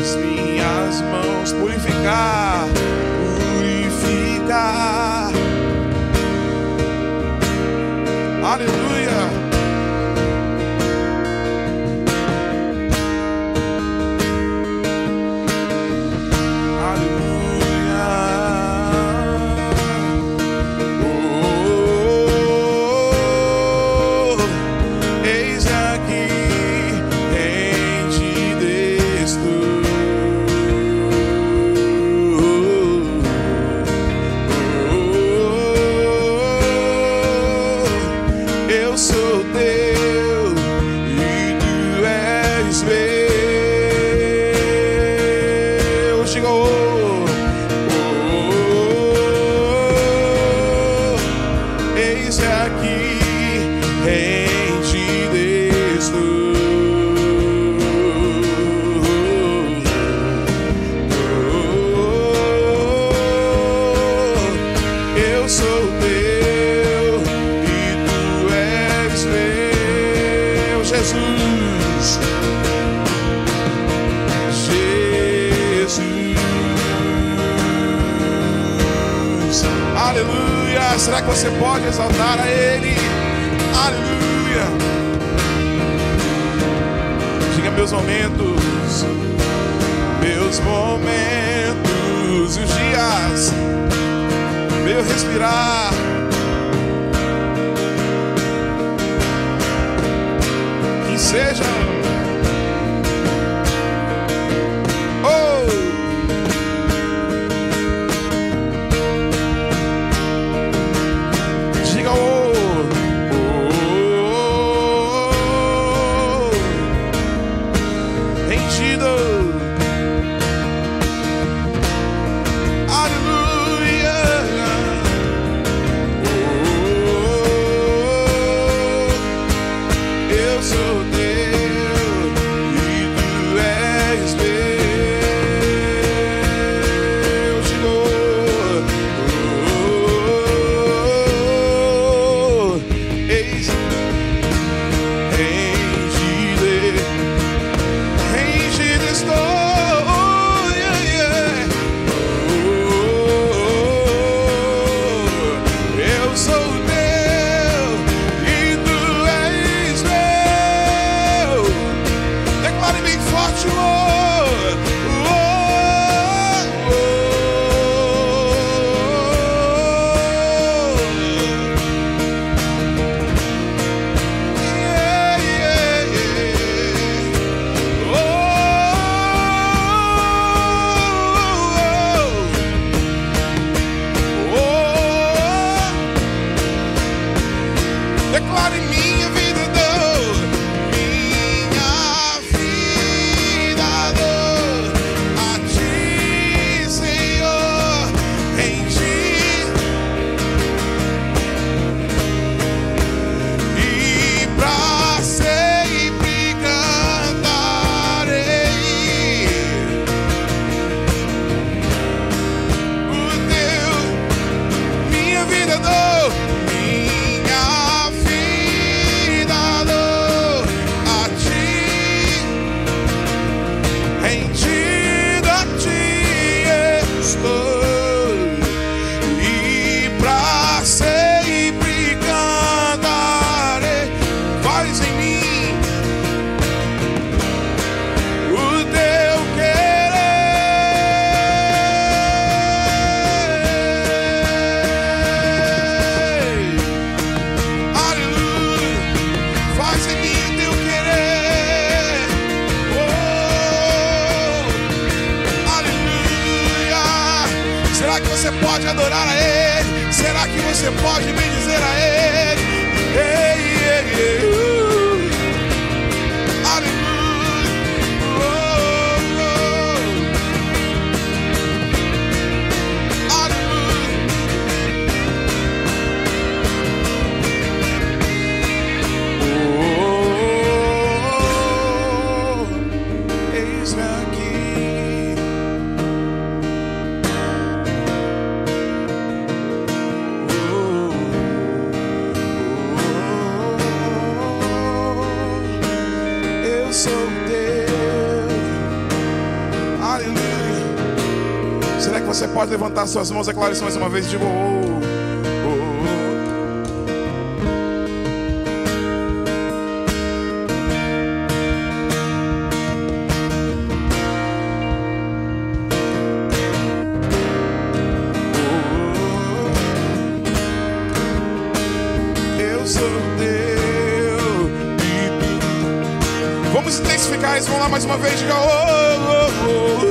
as minhas mãos, purificar, levantar suas mãos, declare mais uma vez. Digo, oh, oh, oh. E. Vamos intensificar isso, vamos lá mais uma vez. Diga, oh, oh, oh, oh,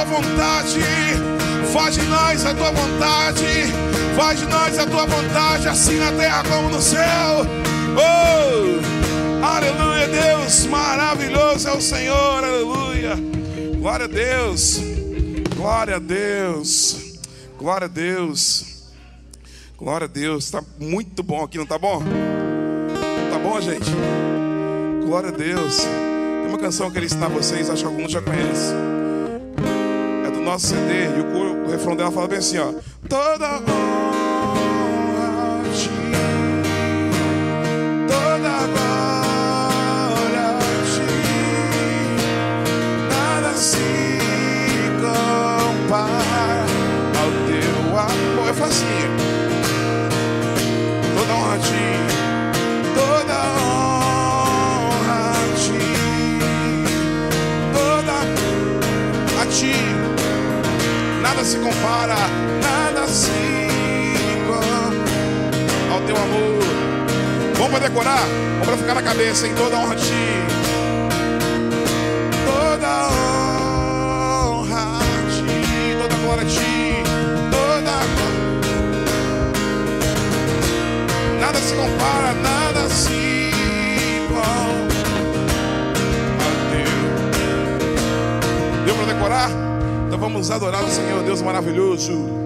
tua vontade. Faz de nós a tua vontade. Faz de nós a tua vontade, assim na terra como no céu. Oh! Aleluia, Deus. Maravilhoso é o Senhor. Aleluia. Glória a Deus. Glória a Deus. Glória a Deus. Glória a Deus. Está muito bom aqui, não tá bom? Tá bom, gente? Glória a Deus. Tem uma canção que ele ensinar vocês, acho que alguns já conhecem. Nosso CD e o, coro, o refrão dela fala bem assim, ó. Toda honra a ti, toda glória a ti, nada se compara ao teu amor. É facinho. Toda honra a ti, toda honra Nada se compara, nada se compara ao teu amor. Vamos para decorar? Vamos para ficar na cabeça em toda honra a ti. Toda honra a ti, toda glória a ti, toda glória. Nada se compara, nada se compara. Deu para decorar? Vamos adorar o Senhor, Deus maravilhoso.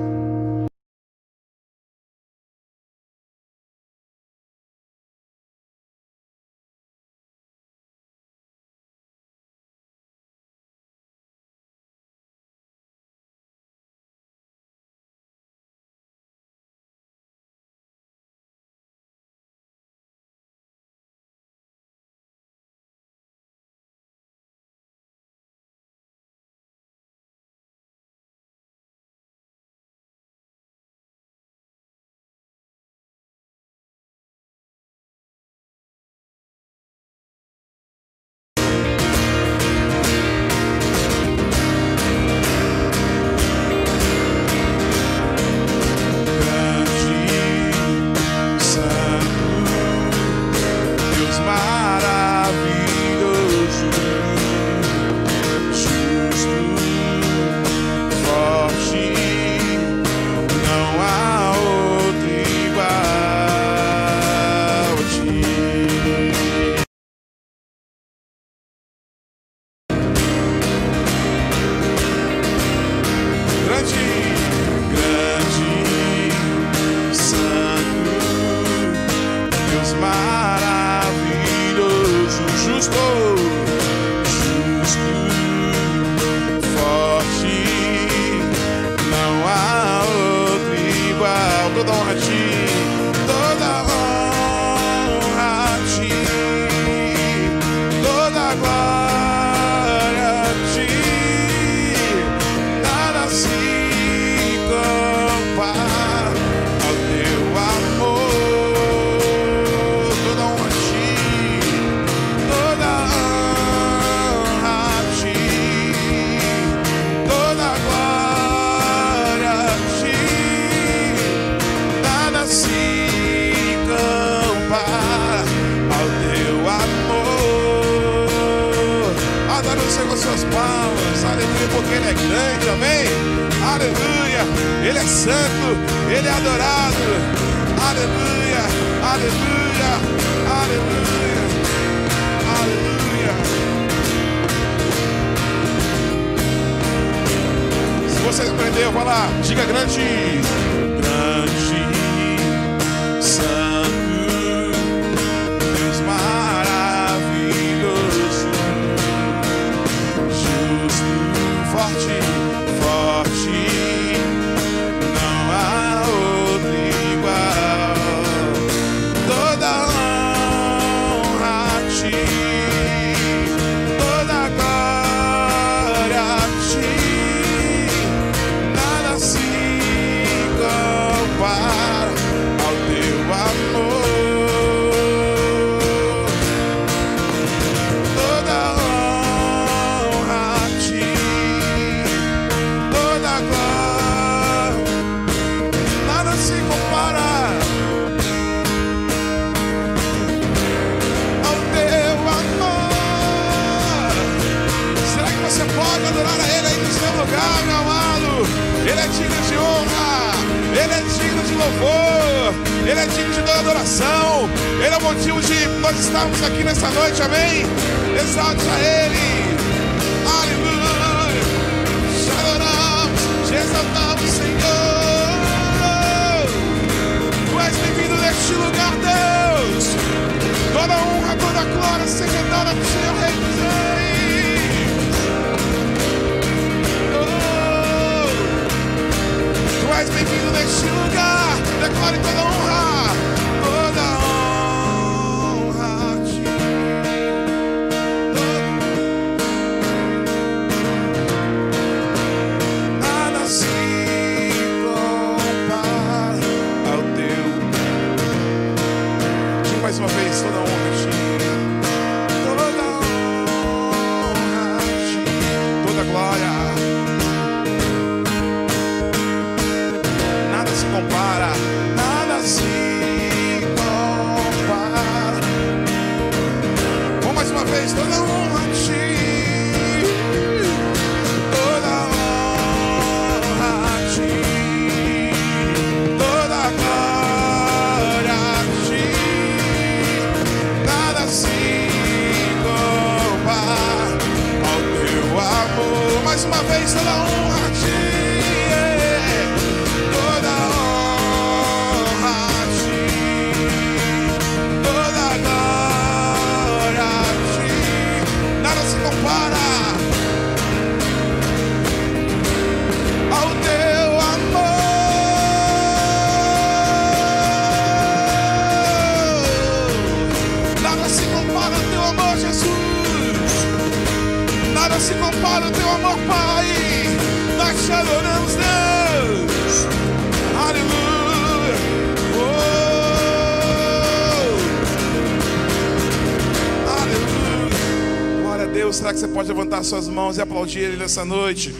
mãos e aplaudir Ele nessa noite.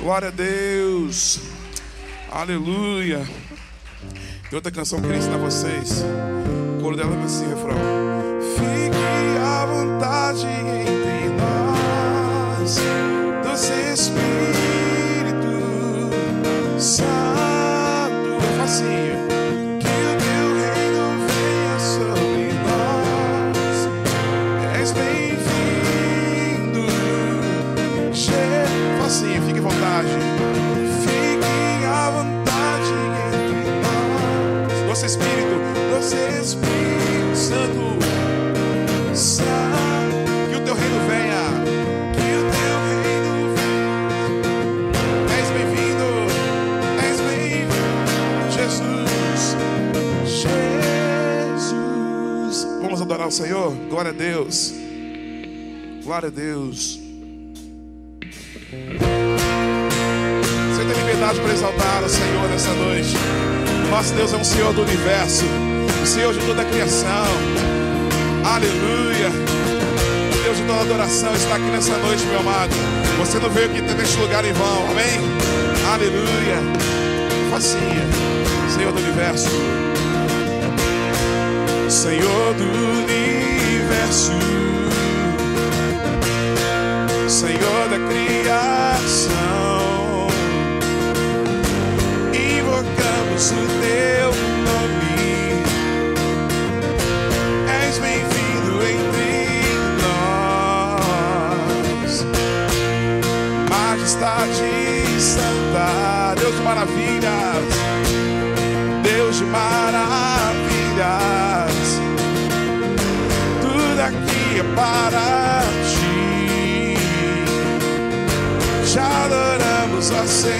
Glória a Deus. Aleluia. Tem outra canção que queria ensinar vocês. Glória a Deus. Você tem liberdade para exaltar o Senhor nessa noite. Nosso Deus é um Senhor do universo, um Senhor de toda a criação. Aleluia. Deus de toda adoração está aqui nessa noite, meu amado. Você não veio aqui neste lugar em vão, amém? Aleluia. Facinha, Senhor do universo. Senhor do universo. Senhor da criação. Invocamos o teu nome. És bem-vindo entre nós. Majestade Santa, Deus de maravilhas. Deus de maravilhas. Tudo aqui é para Já adoramos a Senhor.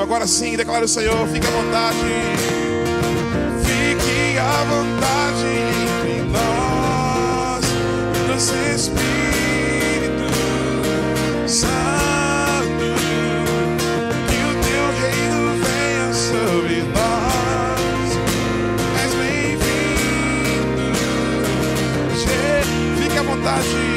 Agora sim, declara o Senhor, fique à vontade. Fique à vontade entre nós, nos Espírito Santo, que o teu reino venha sobre nós. És bem-vindo. Fique à vontade.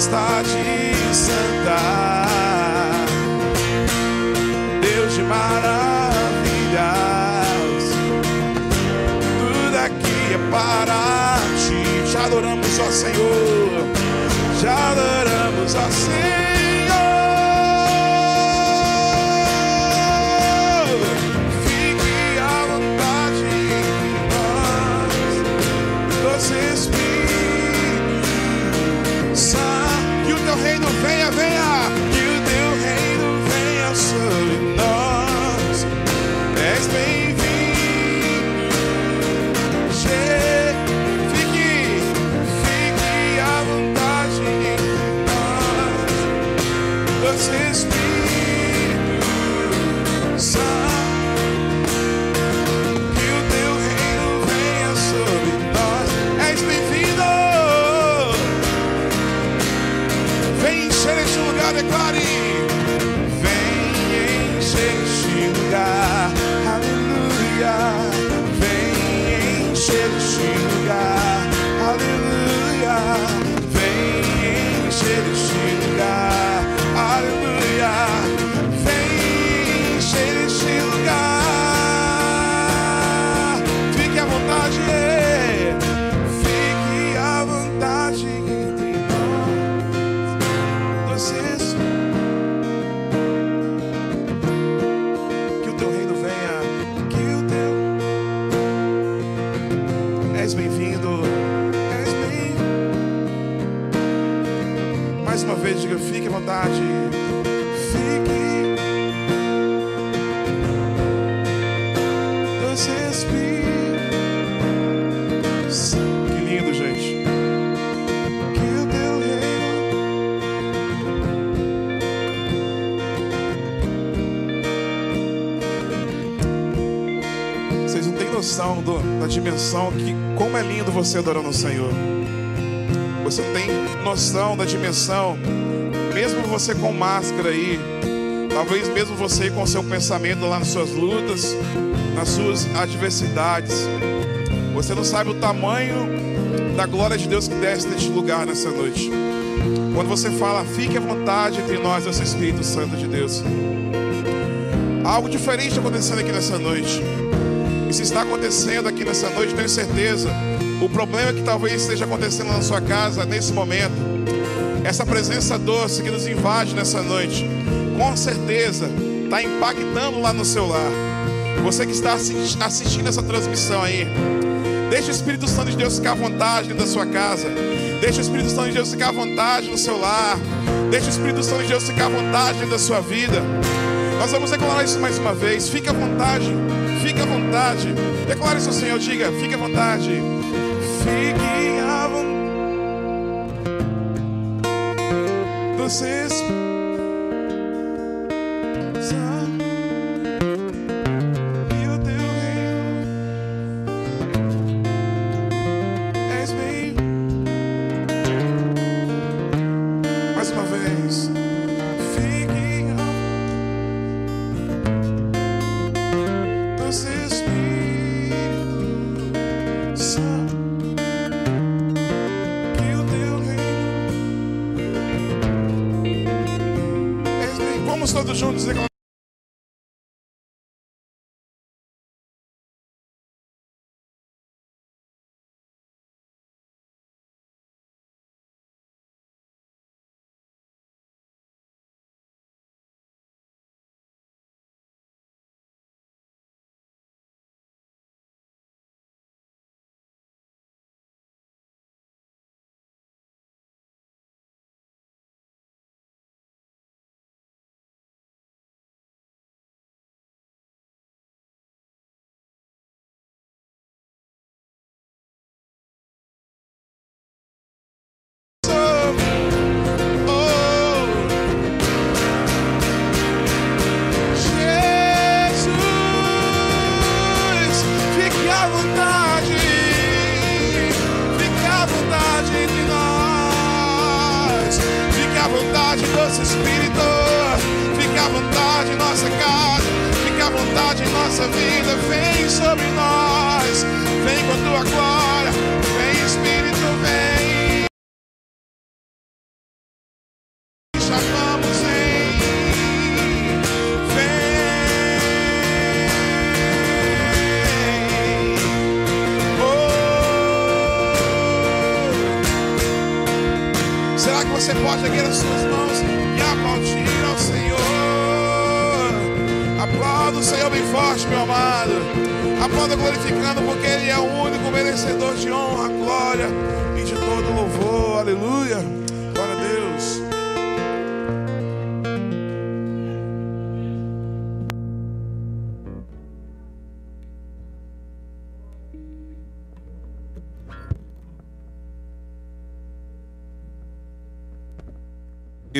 Majestade santa. Deus de maravilhas, tudo aqui é para ti. Já adoramos ao Senhor, já adoramos ao Senhor. Santo. Que o teu reino venha, venha, dimensão que como é lindo você adorando o Senhor. Você não tem noção da dimensão, mesmo você com máscara aí, talvez mesmo você com seu pensamento lá nas suas lutas, nas suas adversidades, você não sabe o tamanho da glória de Deus que desce neste lugar nessa noite. Quando você fala, fique à vontade entre nós, esse Espírito Santo de Deus. Algo diferente acontecendo aqui nessa noite. Se está acontecendo aqui nessa noite, tenho certeza, o problema que talvez esteja acontecendo na sua casa nesse momento, essa presença doce que nos invade nessa noite, com certeza está impactando lá no seu lar. Você que está assi- assistindo essa transmissão aí, deixa o Espírito Santo de Deus ficar à vontade dentro da sua casa. Deixa o Espírito Santo de Deus ficar à vontade no seu lar. Deixa o Espírito Santo de Deus ficar à vontade dentro da sua vida. Nós vamos declarar isso mais uma vez. Fique à vontade. Fique à vontade. Declare isso ao Senhor. Diga, fique à vontade. Fique à vontade. Vocês.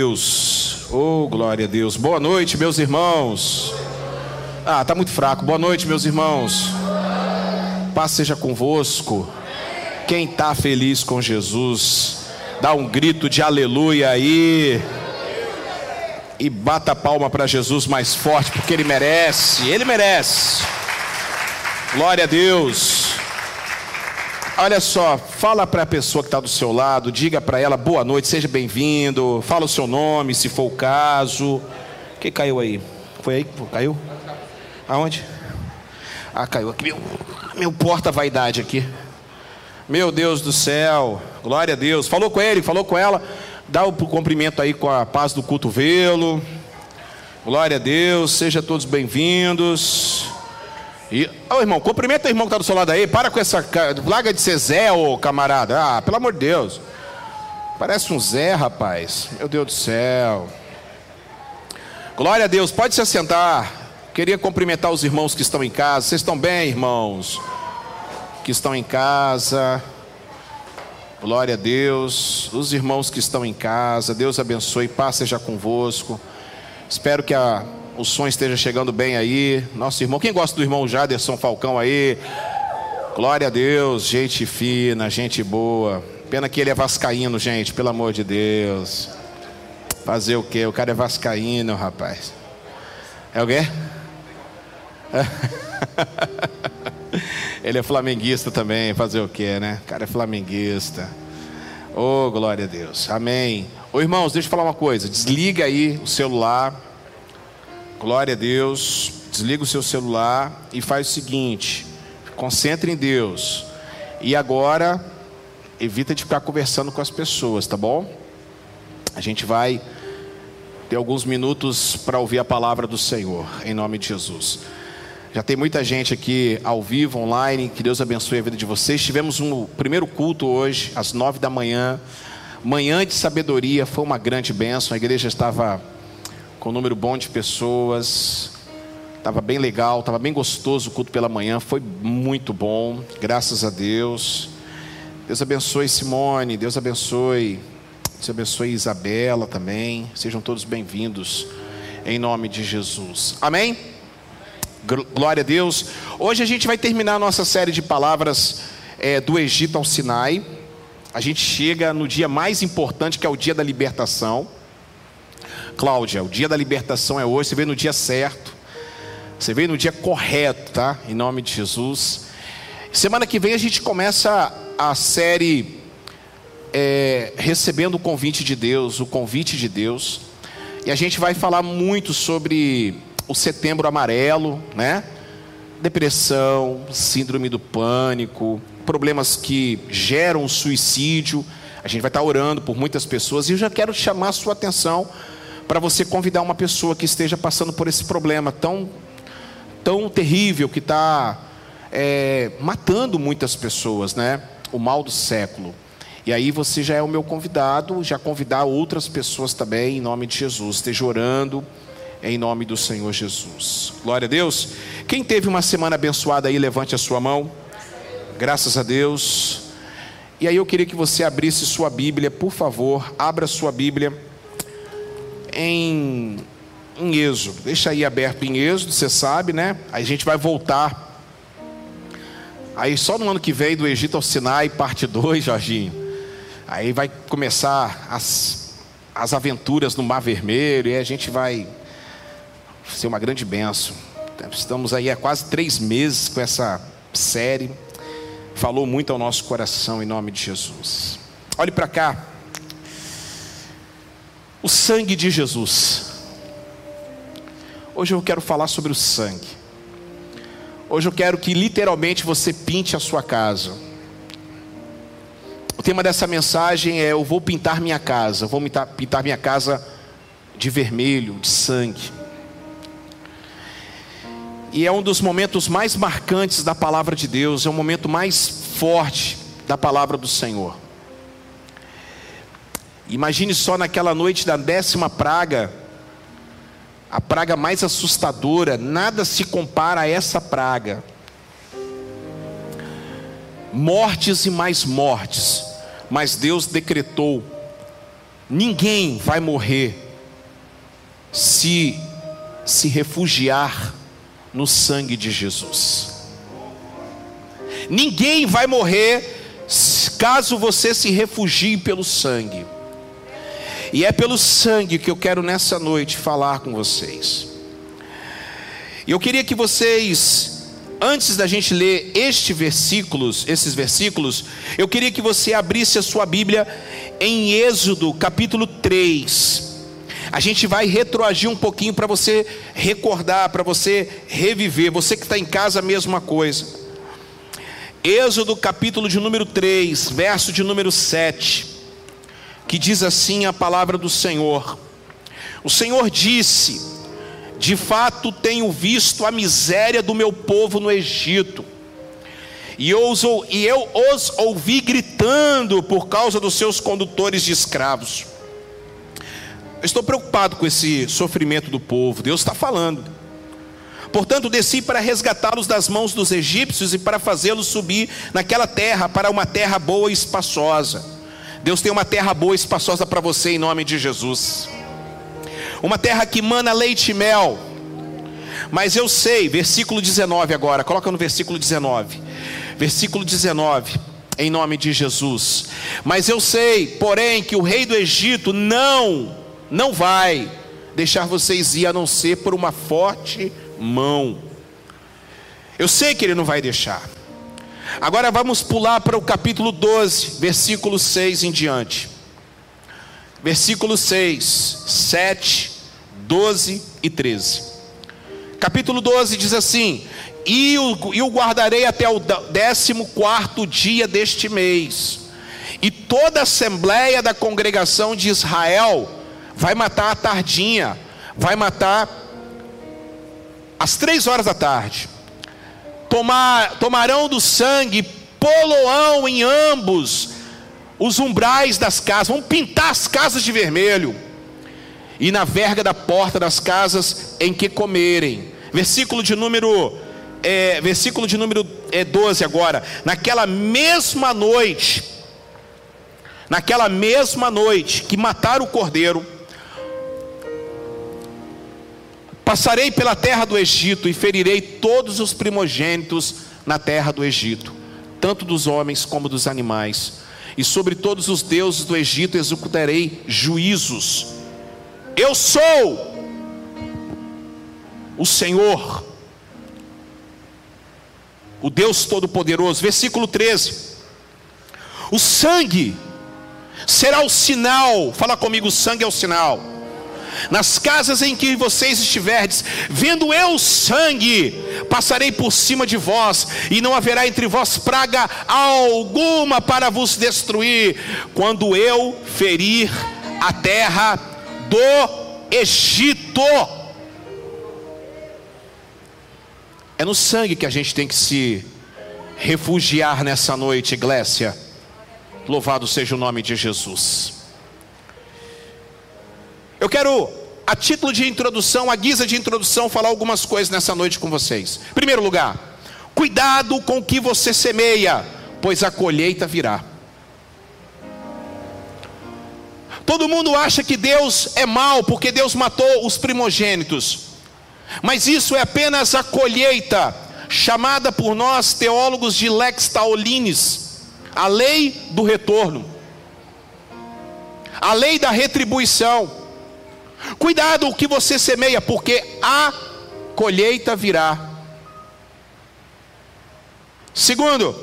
Deus. Oh, glória a Deus. Boa noite, meus irmãos. Ah, tá muito fraco. Boa noite, meus irmãos. Paz seja convosco. Quem está feliz com Jesus, dá um grito de aleluia aí. E bata a palma para Jesus mais forte, porque ele merece. Ele merece. Glória a Deus. Olha só, fala para a pessoa que está do seu lado, diga para ela boa noite, seja bem-vindo, fala o seu nome, se for o caso. Quem caiu aí? Foi aí que caiu? Aonde? Ah, caiu aqui. Meu, meu porta-vaidade aqui. Meu Deus do céu, glória a Deus. Falou com ele, falou com ela. Dá o cumprimento aí com a paz do cotovelo. Glória a Deus, sejam todos bem-vindos. E, ô irmão, cumprimenta o irmão que está do seu lado aí. Para com essa. Larga de ser Zé, ô camarada. Ah, pelo amor de Deus. Parece um Zé, rapaz. Meu Deus do céu. Glória a Deus. Pode se assentar. Queria cumprimentar os irmãos que estão em casa. Vocês estão bem, irmãos? Que estão em casa. Glória a Deus. Os irmãos que estão em casa. Deus abençoe. Paz seja convosco. Espero que a o som esteja chegando bem aí. Nosso irmão, quem gosta do irmão Jaderson Falcão aí? Glória a Deus, gente fina, gente boa. Pena que ele é vascaíno, gente, pelo amor de Deus. Fazer o quê? O cara é vascaíno, rapaz. É o quê? ele é flamenguista também, fazer o quê, né? O cara é flamenguista. Oh, glória a Deus. Amém. Ô irmãos, deixa eu falar uma coisa. Desliga aí o celular Glória a Deus. Desliga o seu celular e faz o seguinte: concentre em Deus. E agora, evita de ficar conversando com as pessoas, tá bom? A gente vai ter alguns minutos para ouvir a palavra do Senhor, em nome de Jesus. Já tem muita gente aqui ao vivo, online. Que Deus abençoe a vida de vocês. Tivemos um primeiro culto hoje, às nove da manhã. Manhã de sabedoria, foi uma grande bênção. A igreja estava com um número bom de pessoas. Estava bem legal, estava bem gostoso o culto pela manhã, foi muito bom, graças a Deus. Deus abençoe Simone, Deus abençoe, Deus abençoe Isabela também. Sejam todos bem-vindos em nome de Jesus. Amém? Glória a Deus. Hoje a gente vai terminar a nossa série de palavras é, do Egito ao Sinai. A gente chega no dia mais importante, que é o dia da libertação. Cláudia, o dia da libertação é hoje, você veio no dia certo, você veio no dia correto, tá? Em nome de Jesus. Semana que vem a gente começa a série é, Recebendo o Convite de Deus, o Convite de Deus. E a gente vai falar muito sobre o setembro amarelo, né? Depressão, síndrome do pânico, problemas que geram suicídio. A gente vai estar orando por muitas pessoas e eu já quero chamar a sua atenção para você convidar uma pessoa que esteja passando por esse problema tão, tão terrível que está é, matando muitas pessoas, né? O mal do século. E aí você já é o meu convidado, já convidar outras pessoas também, em nome de Jesus. Esteja orando em nome do Senhor Jesus. Glória a Deus. Quem teve uma semana abençoada aí, levante a sua mão. Graças a Deus. E aí eu queria que você abrisse sua Bíblia, por favor, abra sua Bíblia em, em Êxodo. Deixa aí aberto em Êxodo, você sabe, né? Aí a gente vai voltar. Aí só no ano que vem, do Egito ao Sinai, parte 2, Jorginho. Aí vai começar as, as aventuras no Mar Vermelho, e a gente vai ser uma grande benção. Estamos aí há quase três meses com essa série. Falou muito ao nosso coração em nome de Jesus. Olhe para cá. O sangue de Jesus. Hoje eu quero falar sobre o sangue. Hoje eu quero que literalmente você pinte a sua casa. O tema dessa mensagem é: Eu vou pintar minha casa. Eu vou pintar minha casa de vermelho, de sangue. E é um dos momentos mais marcantes da palavra de Deus, é o momento mais forte da palavra do Senhor. Imagine só naquela noite da décima praga, a praga mais assustadora, nada se compara a essa praga. Mortes e mais mortes, mas Deus decretou: ninguém vai morrer se se refugiar no sangue de Jesus. Ninguém vai morrer caso você se refugie pelo sangue. E é pelo sangue que eu quero nessa noite falar com vocês. E eu queria que vocês, antes da gente ler estes versículos, esses versículos, eu queria que você abrisse a sua Bíblia em Êxodo, capítulo 3 a gente vai retroagir um pouquinho para você recordar, para você reviver. Você que está em casa, a mesma coisa. Êxodo capítulo de número 3, verso de número 7, que diz assim a palavra do Senhor: O Senhor disse: De fato tenho visto a miséria do meu povo no Egito, e eu, e eu os ouvi gritando por causa dos seus condutores de escravos. Eu estou preocupado com esse sofrimento do povo. Deus está falando. Portanto, desci para resgatá-los das mãos dos egípcios e para fazê-los subir naquela terra, para uma terra boa e espaçosa. Deus tem uma terra boa e espaçosa para você em nome de Jesus. Uma terra que mana leite e mel. Mas eu sei, versículo 19 agora, coloca no versículo 19. Versículo 19, em nome de Jesus. Mas eu sei, porém, que o rei do Egito não não vai deixar vocês ir a não ser por uma forte mão. Eu sei que ele não vai deixar. Agora vamos pular para o capítulo 12, versículo 6 em diante. Versículo 6, 7, 12 e 13. Capítulo 12 diz assim: E o, e o guardarei até o décimo quarto dia deste mês, e toda a assembleia da congregação de Israel vai matar à tardinha, vai matar às três horas da tarde. Tomar, tomarão do sangue, poloão em ambos os umbrais das casas, vão pintar as casas de vermelho, e na verga da porta das casas em que comerem. Versículo de número, é, versículo de número é, 12 agora. Naquela mesma noite, naquela mesma noite que mataram o cordeiro, Passarei pela terra do Egito e ferirei todos os primogênitos na terra do Egito, tanto dos homens como dos animais. E sobre todos os deuses do Egito executarei juízos. Eu sou o Senhor, o Deus Todo-Poderoso. Versículo 13: O sangue será o sinal, fala comigo: o sangue é o sinal nas casas em que vocês estiverdes, vendo eu sangue, passarei por cima de vós, e não haverá entre vós praga alguma para vos destruir, quando eu ferir a terra do Egito. É no sangue que a gente tem que se refugiar nessa noite, Iglésia. Louvado seja o nome de Jesus. Eu quero, a título de introdução, a guisa de introdução, falar algumas coisas nessa noite com vocês. Primeiro lugar, cuidado com o que você semeia, pois a colheita virá. Todo mundo acha que Deus é mau porque Deus matou os primogênitos, mas isso é apenas a colheita, chamada por nós teólogos de lex taolinis, a lei do retorno, a lei da retribuição. Cuidado o que você semeia, porque a colheita virá. Segundo,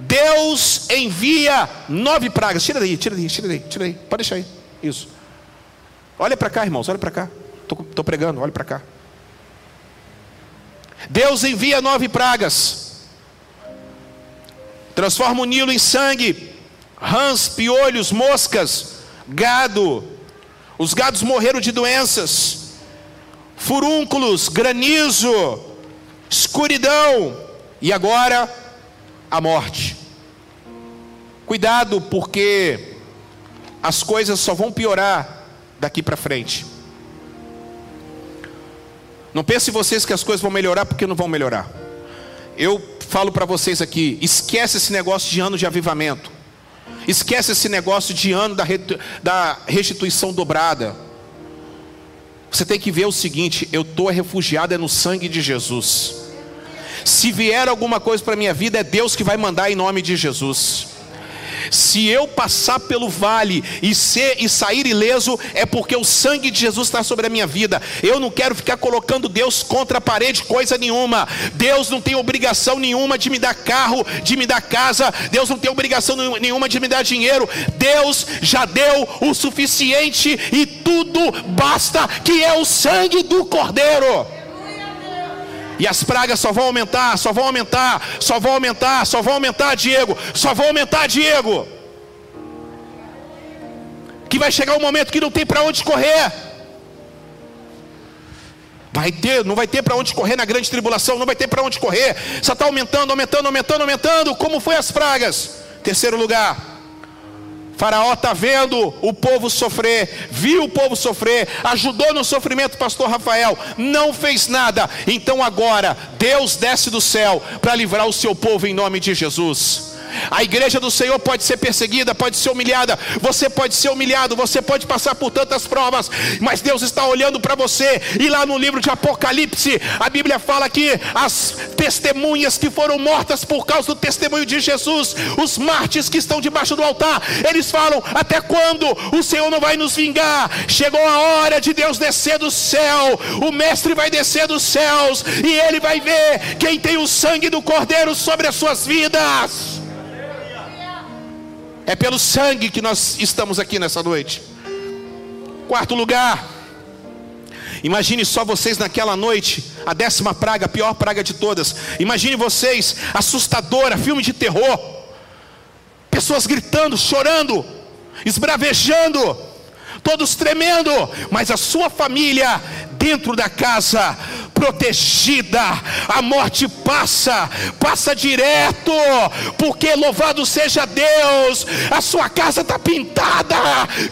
Deus envia nove pragas. Tira daí, tira daí, tira daí, tira daí. Pode deixar aí. Isso. Olha para cá, irmãos, olha para cá. Estou pregando, olha para cá. Deus envia nove pragas. Transforma o Nilo em sangue, rãs, piolhos, moscas, gado, os gados morreram de doenças, furúnculos, granizo, escuridão e agora a morte. Cuidado, porque as coisas só vão piorar daqui para frente. Não pense vocês que as coisas vão melhorar porque não vão melhorar. Eu falo para vocês aqui, esquece esse negócio de ano de avivamento. Esquece esse negócio de ano da restituição dobrada. Você tem que ver o seguinte: eu estou refugiado é no sangue de Jesus. Se vier alguma coisa para minha vida, é Deus que vai mandar em nome de Jesus. Se eu passar pelo vale e ser e sair ileso, é porque o sangue de Jesus está sobre a minha vida. Eu não quero ficar colocando Deus contra a parede, coisa nenhuma. Deus não tem obrigação nenhuma de me dar carro, de me dar casa. Deus não tem obrigação nenhuma de me dar dinheiro. Deus já deu o suficiente e tudo basta, que é o sangue do Cordeiro. E as pragas só vão aumentar, só vão aumentar, só vão aumentar, só vão aumentar, Diego, só vão aumentar, Diego. Que vai chegar um momento que não tem para onde correr. Vai ter, não vai ter para onde correr na grande tribulação, não vai ter para onde correr. Só está aumentando, aumentando, aumentando, aumentando. Como foi as pragas? Terceiro lugar, Faraó está vendo o povo sofrer, viu o povo sofrer, ajudou no sofrimento, pastor Rafael, não fez nada. Então agora, Deus desce do céu para livrar o seu povo em nome de Jesus. A igreja do Senhor pode ser perseguida, pode ser humilhada, você pode ser humilhado, você pode passar por tantas provas, mas Deus está olhando para você. E lá no livro de Apocalipse, a Bíblia fala que as testemunhas que foram mortas por causa do testemunho de Jesus, os mártires que estão debaixo do altar, eles falam: Até quando o Senhor não vai nos vingar? Chegou a hora de Deus descer do céu, o Mestre vai descer dos céus e ele vai ver quem tem o sangue do Cordeiro sobre as suas vidas. É pelo sangue que nós estamos aqui nessa noite. Quarto lugar. Imagine só vocês naquela noite, a décima praga, a pior praga de todas. Imagine vocês, assustadora, filme de terror. Pessoas gritando, chorando, esbravejando, todos tremendo, mas a sua família dentro da casa protegida, a morte passa, passa direto, porque louvado seja Deus, a sua casa está pintada,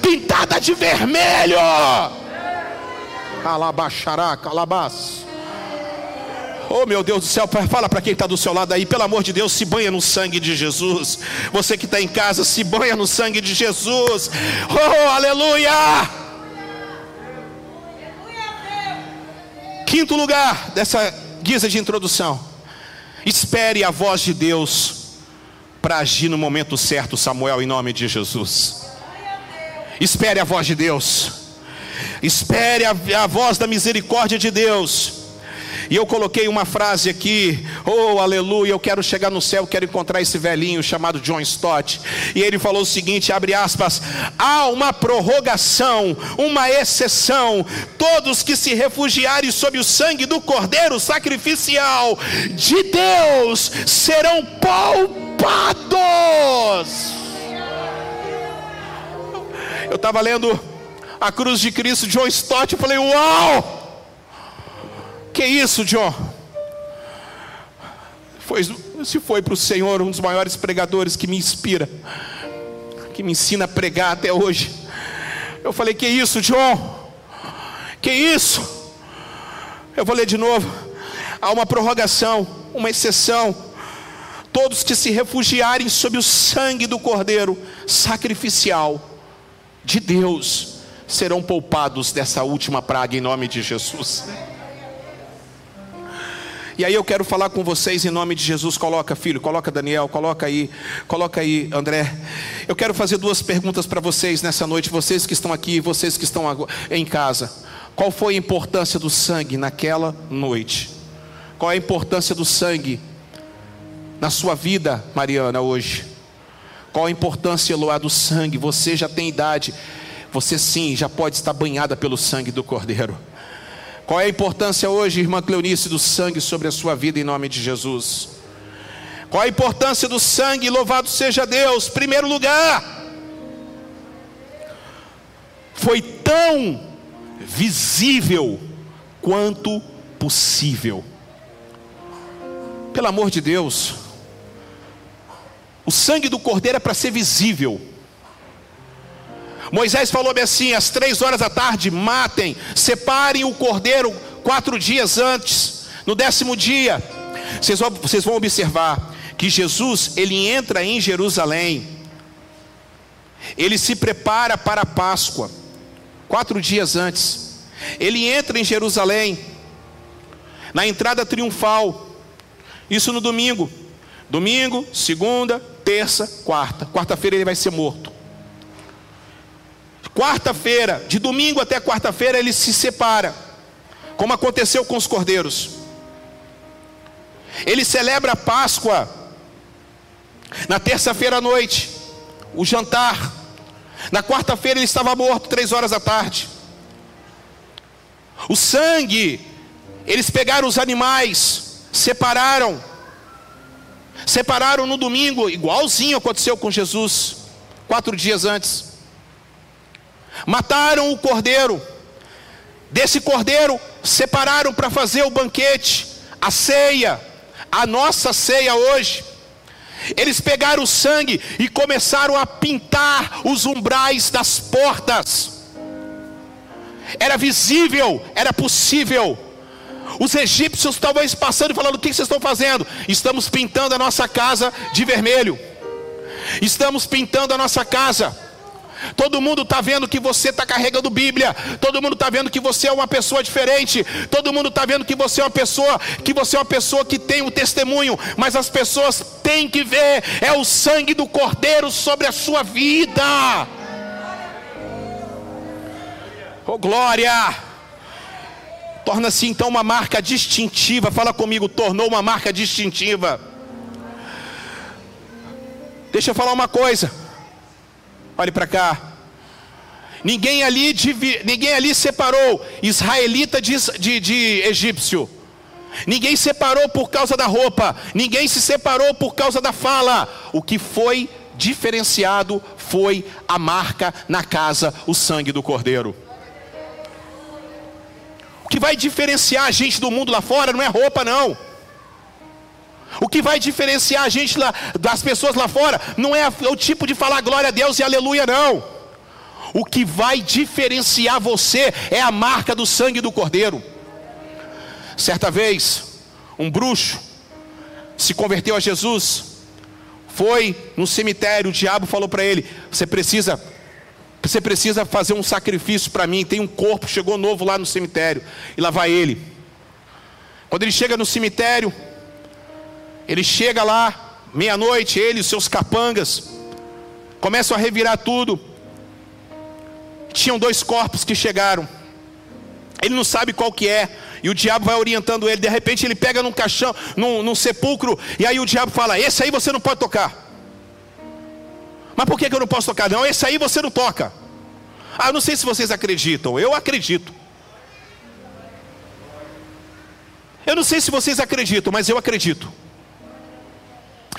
pintada de vermelho. Calabaxará, calabás. Oh meu Deus do céu, fala para quem está do seu lado aí, pelo amor de Deus, se banha no sangue de Jesus. Você que está em casa, se banha no sangue de Jesus. Oh, aleluia! Quinto lugar dessa guisa de introdução. Espere a voz de Deus para agir no momento certo, Samuel, em nome de Jesus. Espere a voz de Deus. Espere a, a voz da misericórdia de Deus. E eu coloquei uma frase aqui, oh aleluia, eu quero chegar no céu, quero encontrar esse velhinho chamado John Stott. E ele falou o seguinte: abre aspas, há uma prorrogação, uma exceção, todos que se refugiarem sob o sangue do Cordeiro sacrificial de Deus serão poupados. Eu estava lendo a cruz de Cristo, John Stott, e falei: Uau! Que isso, John? Se foi para o Senhor um dos maiores pregadores que me inspira, que me ensina a pregar até hoje. Eu falei: Que isso, John? Que isso? Eu vou ler de novo. Há uma prorrogação, uma exceção. Todos que se refugiarem sob o sangue do Cordeiro sacrificial de Deus serão poupados dessa última praga em nome de Jesus. E aí eu quero falar com vocês em nome de Jesus. Coloca, filho, coloca Daniel, coloca aí, coloca aí, André. Eu quero fazer duas perguntas para vocês nessa noite, vocês que estão aqui, vocês que estão em casa. Qual foi a importância do sangue naquela noite? Qual é a importância do sangue na sua vida, Mariana, hoje? Qual a importância, Eloá, do sangue? Você já tem idade, você sim já pode estar banhada pelo sangue do Cordeiro. Qual é a importância hoje, irmã Cleonice, do sangue sobre a sua vida em nome de Jesus? Qual a importância do sangue? Louvado seja Deus. Primeiro lugar, foi tão visível quanto possível. Pelo amor de Deus, o sangue do cordeiro é para ser visível. Moisés falou assim: às três horas da tarde, matem, separem o cordeiro quatro dias antes, no décimo dia. Vocês vão observar que Jesus, ele entra em Jerusalém, ele se prepara para a Páscoa, quatro dias antes. Ele entra em Jerusalém, na entrada triunfal, isso no domingo. Domingo, segunda, terça, quarta. Quarta-feira ele vai ser morto. Quarta-feira, de domingo até quarta-feira, ele se separa, como aconteceu com os cordeiros. Ele celebra a Páscoa na terça-feira à noite, o jantar. Na quarta-feira ele estava morto, três horas da tarde. O sangue, eles pegaram os animais, separaram, separaram no domingo, igualzinho aconteceu com Jesus, quatro dias antes. Mataram o cordeiro. Desse cordeiro, separaram para fazer o banquete, a ceia, a nossa ceia hoje. Eles pegaram o sangue e começaram a pintar os umbrais das portas. Era visível, era possível. Os egípcios talvez passando e falando: O que vocês estão fazendo? Estamos pintando a nossa casa de vermelho. Estamos pintando a nossa casa. Todo mundo está vendo que você está carregando Bíblia. Todo mundo está vendo que você é uma pessoa diferente. Todo mundo está vendo que você é uma pessoa, que você é uma pessoa que tem um testemunho. Mas as pessoas têm que ver é o sangue do Cordeiro sobre a sua vida. Oh glória! Torna-se então uma marca distintiva. Fala comigo, tornou uma marca distintiva. Deixa eu falar uma coisa. Olhe para cá. Ninguém ali, ninguém ali separou israelita de, de, de egípcio. Ninguém separou por causa da roupa. Ninguém se separou por causa da fala. O que foi diferenciado foi a marca na casa, o sangue do cordeiro. O que vai diferenciar a gente do mundo lá fora não é roupa, não. O que vai diferenciar a gente lá, das pessoas lá fora não é o tipo de falar glória a Deus e aleluia, não. O que vai diferenciar você é a marca do sangue do cordeiro. Certa vez, um bruxo se converteu a Jesus, foi no cemitério, o diabo falou para ele: Você precisa você precisa fazer um sacrifício para mim. Tem um corpo, chegou novo lá no cemitério. E lá vai ele. Quando ele chega no cemitério, ele chega lá, meia-noite, ele e seus capangas, começam a revirar tudo. Tinham dois corpos que chegaram. Ele não sabe qual que é. E o diabo vai orientando ele. De repente ele pega num caixão, num, num sepulcro. E aí o diabo fala: Esse aí você não pode tocar. Mas por que, eu não posso tocar? Não, esse aí você não toca. Ah, não sei se vocês acreditam. Eu acredito. Eu não sei se vocês acreditam, mas eu acredito.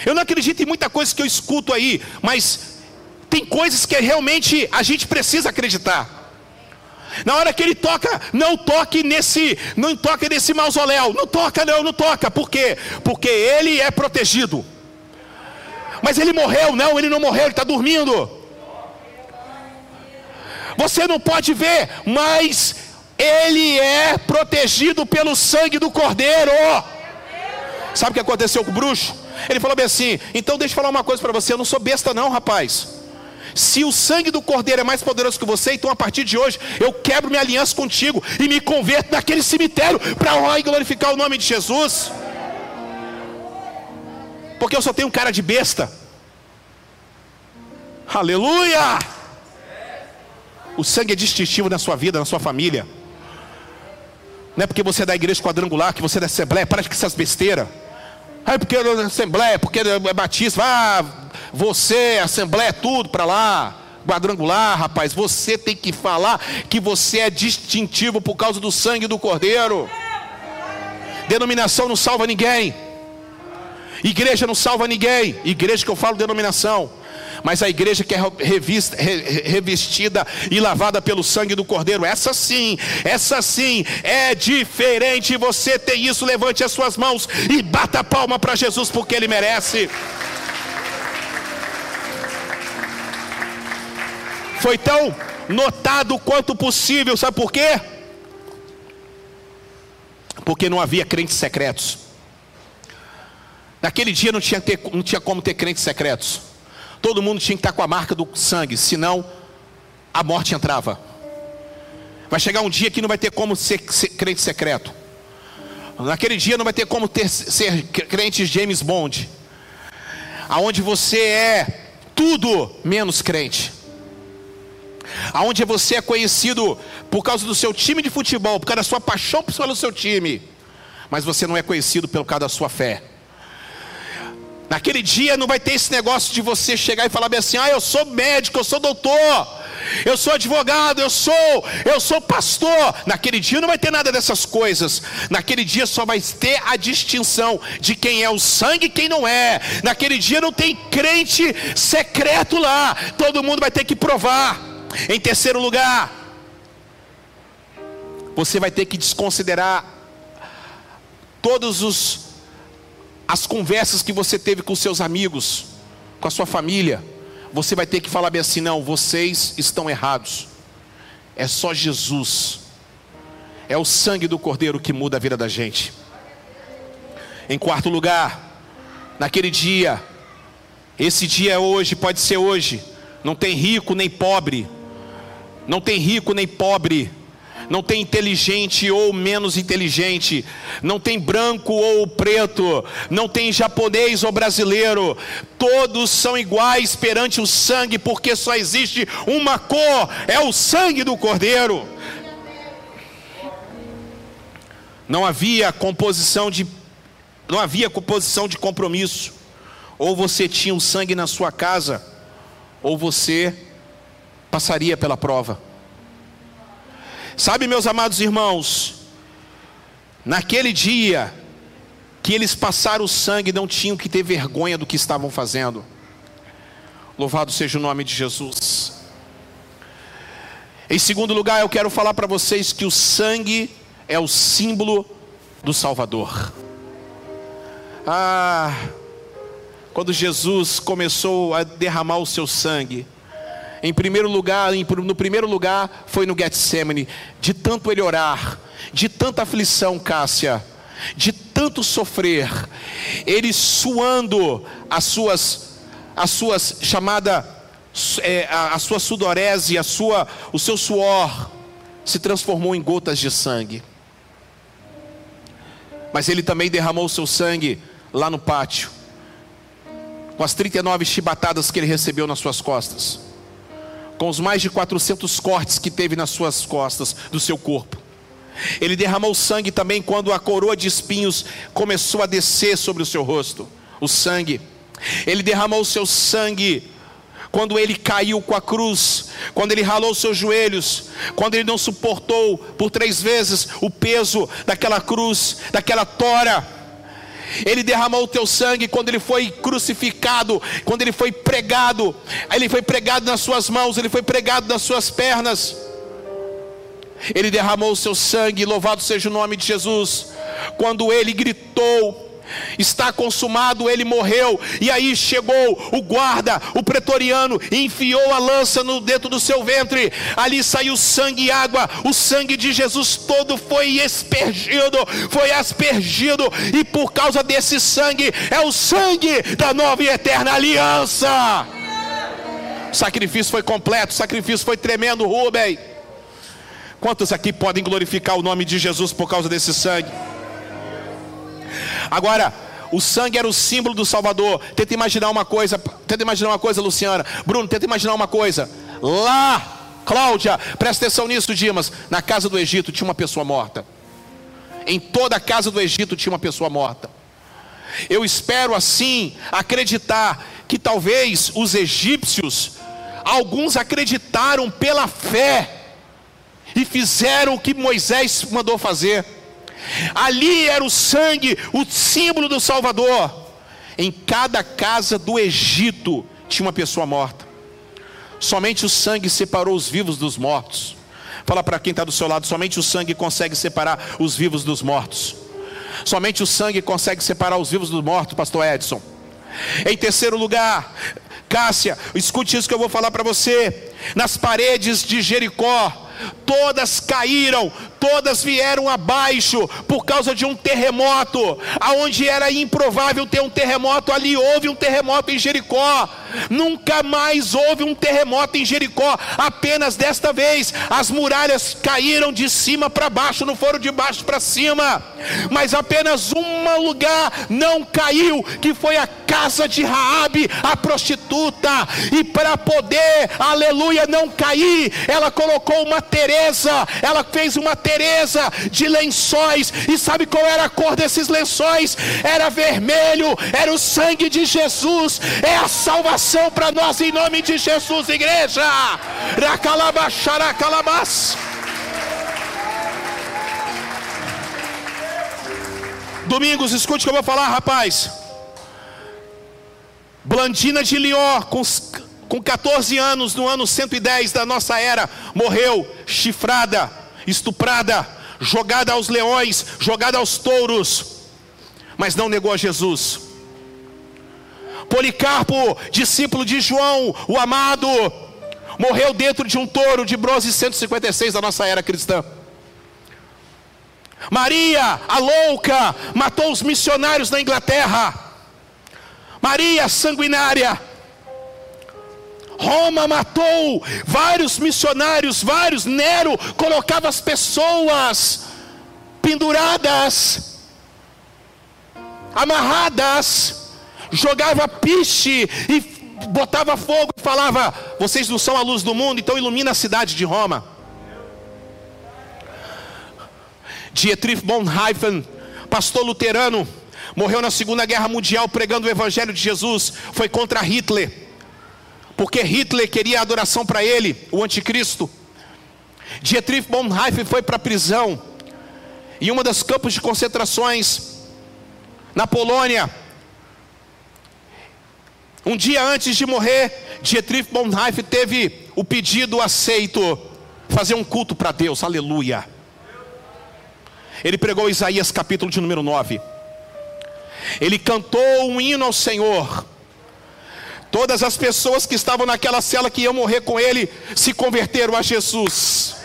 Eu não acredito em muita coisa que eu escuto aí, mas tem coisas que realmente a gente precisa acreditar. Na hora que ele toca, não toque nesse, não toque nesse mausoléu. Não toca, não, não toca. Por quê? Porque ele é protegido. Mas ele morreu, não, ele não morreu, ele está dormindo. Você não pode ver, mas ele é protegido pelo sangue do cordeiro. Sabe o que aconteceu com o bruxo? Ele falou bem assim: então deixa eu falar uma coisa para você, eu não sou besta, não, rapaz. Se o sangue do cordeiro é mais poderoso que você, então a partir de hoje eu quebro minha aliança contigo e me converto naquele cemitério para honrar e glorificar o nome de Jesus. Porque eu só tenho cara de besta. Aleluia! O sangue é distintivo na sua vida, na sua família. Não é porque você é da igreja quadrangular, que você é da assembleia, para com essas besteiras. Ah, é porque é da assembleia, porque é batista. Ah, você, assembleia, é tudo para lá. Quadrangular, rapaz, você tem que falar que você é distintivo por causa do sangue do Cordeiro. Denominação não salva ninguém. Igreja não salva ninguém. Igreja que eu falo denominação mas a igreja que é revista, revestida e lavada pelo sangue do Cordeiro, essa sim, essa sim é diferente. Você tem isso, levante as suas mãos e bata a palma para Jesus, porque Ele merece. Foi tão notado quanto possível, sabe por quê? Porque não havia crentes secretos. Naquele dia não tinha, ter, não tinha como ter crentes secretos todo mundo tinha que estar com a marca do sangue, senão a morte entrava. Vai chegar um dia que não vai ter como ser, crente secreto. Naquele dia não vai ter como ter, ser crente James Bond. Aonde você é tudo menos crente. Aonde você é conhecido por causa do seu time de futebol, por causa da sua paixão pelo seu time, mas você não é conhecido pelo causa da sua fé. Naquele dia não vai ter esse negócio de você chegar e falar bem assim: "Ah, eu sou médico, eu sou doutor, eu sou advogado, eu sou, eu sou pastor". Naquele dia não vai ter nada dessas coisas. Naquele dia só vai ter a distinção de quem é o sangue e quem não é. Naquele dia não tem crente secreto lá. Todo mundo vai ter que provar. Em terceiro lugar, você vai ter que desconsiderar todos os as conversas que você teve com seus amigos, com a sua família, você vai ter que falar bem assim: não, vocês estão errados. É só Jesus, é o sangue do Cordeiro que muda a vida da gente. Em quarto lugar, naquele dia, esse dia é hoje, pode ser hoje, não tem rico nem pobre, não tem rico nem pobre não tem inteligente ou menos inteligente, não tem branco ou preto, não tem japonês ou brasileiro, todos são iguais perante o sangue, porque só existe uma cor, é o sangue do Cordeiro. Não havia composição de não havia composição de compromisso. Ou você tinha o sangue na sua casa, ou você passaria pela prova. Sabe, meus amados irmãos, naquele dia que eles passaram o sangue, não tinham que ter vergonha do que estavam fazendo. Louvado seja o nome de Jesus. Em segundo lugar, eu quero falar para vocês que o sangue é o símbolo do Salvador. Ah, quando Jesus começou a derramar o seu sangue, em primeiro lugar, no primeiro lugar foi no Getsemane, de tanto ele orar, de tanta aflição, Cássia, de tanto sofrer, ele suando as suas, as suas chamada, é, a, a sua sudorese, a sua, o seu suor se transformou em gotas de sangue. Mas ele também derramou seu sangue lá no pátio, com as 39 chibatadas que ele recebeu nas suas costas com os mais de 400 cortes que teve nas suas costas, do seu corpo. Ele derramou sangue também quando a coroa de espinhos começou a descer sobre o seu rosto. O sangue. Ele derramou o seu sangue quando ele caiu com a cruz, quando ele ralou seus joelhos, quando ele não suportou por três vezes o peso daquela cruz, daquela tora. Ele derramou o teu sangue quando ele foi crucificado, quando ele foi pregado. Ele foi pregado nas suas mãos, ele foi pregado nas suas pernas. Ele derramou o seu sangue, louvado seja o nome de Jesus. Quando ele gritou, está consumado, ele morreu. E aí chegou o guarda, o pretoriano, e enfiou a lança no dentro do seu ventre. Ali saiu sangue e água. O sangue de Jesus todo foi aspergido, foi aspergido, e por causa desse sangue é o sangue da nova e eterna aliança. O sacrifício foi completo, o sacrifício foi tremendo, Rubem. Quantos aqui podem glorificar o nome de Jesus por causa desse sangue? Agora, o sangue era o símbolo do Salvador. Tenta imaginar uma coisa, tenta imaginar uma coisa, Luciana. Bruno, tenta imaginar uma coisa. Lá, Cláudia, presta atenção nisso, Dimas. Na casa do Egito tinha uma pessoa morta. Em toda a casa do Egito tinha uma pessoa morta. Eu espero assim acreditar que talvez os egípcios, alguns acreditaram pela fé e fizeram o que Moisés mandou fazer. Ali era o sangue, o símbolo do Salvador. Em cada casa do Egito tinha uma pessoa morta. Somente o sangue separou os vivos dos mortos. Fala para quem está do seu lado: somente o sangue consegue separar os vivos dos mortos. Somente o sangue consegue separar os vivos dos mortos, Pastor Edson. Em terceiro lugar, Cássia, escute isso que eu vou falar para você. Nas paredes de Jericó, todas caíram, todas vieram abaixo por causa de um terremoto, aonde era improvável ter um terremoto, ali houve um terremoto em Jericó. Nunca mais houve um terremoto em Jericó, apenas desta vez. As muralhas caíram de cima para baixo, não foram de baixo para cima, mas apenas um lugar não caiu, que foi a casa de Raabe, a prostituta, e para poder, aleluia, não cair, ela colocou uma Teresa, ela fez uma Teresa de lençóis, e sabe qual era a cor desses lençóis? Era vermelho, era o sangue de Jesus, é a salvação salvação para nós em nome de Jesus, igreja. Racalabaxaracalabás. Domingos, escute o que eu vou falar, rapaz. Blandina de Lió, com, com 14 anos, no ano 110 da nossa era, morreu chifrada, estuprada, jogada aos leões, jogada aos touros, mas não negou a Jesus. Policarpo, discípulo de João, o amado, morreu dentro de um touro de bronze 156 da nossa era cristã. Maria, a louca, matou os missionários na Inglaterra. Maria, sanguinária. Roma matou vários missionários, vários. Nero colocava as pessoas penduradas, amarradas jogava piche e botava fogo e falava: Vocês não são a luz do mundo, então ilumina a cidade de Roma. Dietrich Bonhoeffer, pastor luterano, morreu na Segunda Guerra Mundial pregando o Evangelho de Jesus, foi contra Hitler, porque Hitler queria adoração para ele, o anticristo. Dietrich Bonhoeffer foi para a prisão, em uma das campos de concentrações, na Polônia, um dia antes de morrer, Dietrich Bonhoeffer teve o pedido aceito, fazer um culto para Deus, aleluia. Ele pregou Isaías capítulo de número 9. Ele cantou um hino ao Senhor. Todas as pessoas que estavam naquela cela que iam morrer com ele se converteram a Jesus.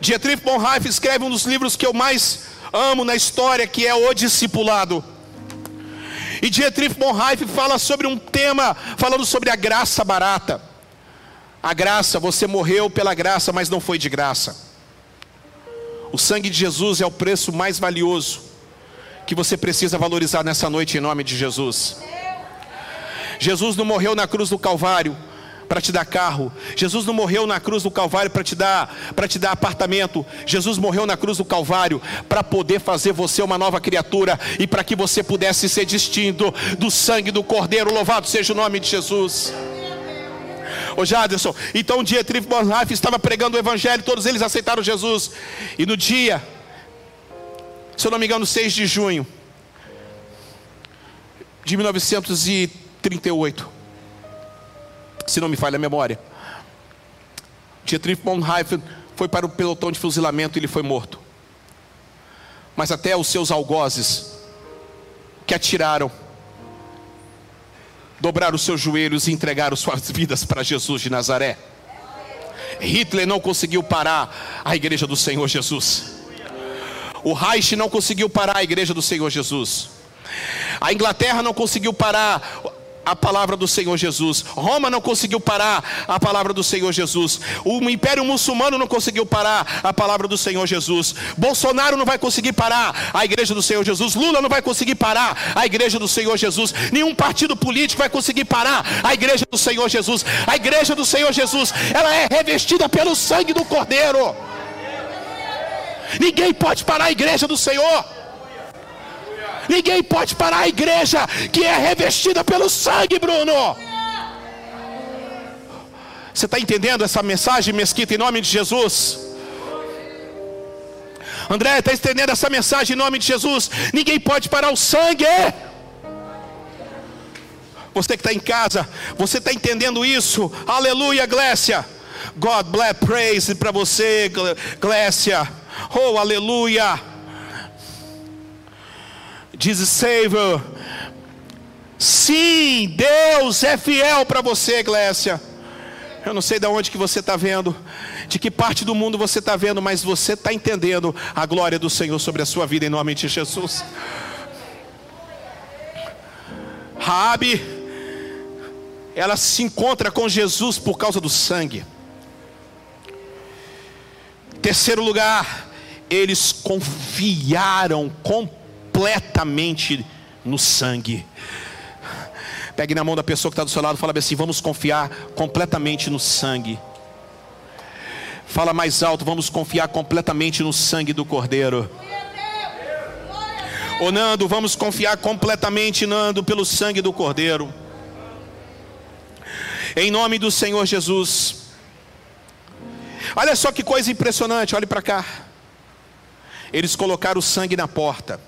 Dietrich Bonhoeffer escreve um dos livros que eu mais amo na história, que é O Discipulado. E Dietrich Bonhoeffer fala sobre um tema, falando sobre a graça barata. A graça, você morreu pela graça, mas não foi de graça. O sangue de Jesus é o preço mais valioso que você precisa valorizar nessa noite em nome de Jesus. Jesus não morreu na cruz do Calvário para te dar carro. Jesus não morreu na cruz do Calvário para te dar para te dar apartamento. Jesus morreu na cruz do Calvário para poder fazer você uma nova criatura e para que você pudesse ser distinto do sangue do Cordeiro. Louvado seja o nome de Jesus. Ô Jaderson, então um dia Trif Bonlife estava pregando o Evangelho, todos eles aceitaram Jesus. E no dia, se eu não me engano, 6 de junho de 1938, se não me falha a memória. Dietrich Bonhoeffer foi para o pelotão de fuzilamento e ele foi morto. Mas até os seus algozes que atiraram dobraram os seus joelhos e entregaram suas vidas para Jesus de Nazaré. Hitler não conseguiu parar a igreja do Senhor Jesus. O Reich não conseguiu parar a igreja do Senhor Jesus. A Inglaterra não conseguiu parar a palavra do Senhor Jesus. Roma não conseguiu parar a palavra do Senhor Jesus. O Império Muçulmano não conseguiu parar a palavra do Senhor Jesus. Bolsonaro não vai conseguir parar a igreja do Senhor Jesus. Lula não vai conseguir parar a igreja do Senhor Jesus. Nenhum partido político vai conseguir parar a igreja do Senhor Jesus. A igreja do Senhor Jesus, ela é revestida pelo sangue do Cordeiro. Ninguém pode parar a igreja do Senhor. Ninguém pode parar a igreja que é revestida pelo sangue, Bruno. Você está entendendo essa mensagem, Mesquita, em nome de Jesus? André, está entendendo essa mensagem em nome de Jesus? Ninguém pode parar o sangue. Você que está em casa, você está entendendo isso? Aleluia, Glécia. God bless, praise para você, Glécia. Oh, aleluia diz Savior. Sim, Deus é fiel para você, Glécia. Eu não sei de onde que você está vendo, de que parte do mundo você está vendo, mas você está entendendo a glória do Senhor sobre a sua vida em nome de Jesus. Raabe, ela se encontra com Jesus por causa do sangue. Terceiro lugar, eles confiaram completamente completamente no sangue. Pegue na mão da pessoa que está do seu lado e fala assim: vamos confiar completamente no sangue. Fala mais alto, vamos confiar completamente no sangue do Cordeiro. Ô Nando, vamos confiar completamente, Nando, pelo sangue do Cordeiro. Em nome do Senhor Jesus. Olha só que coisa impressionante, olhe para cá. Eles colocaram o sangue na porta.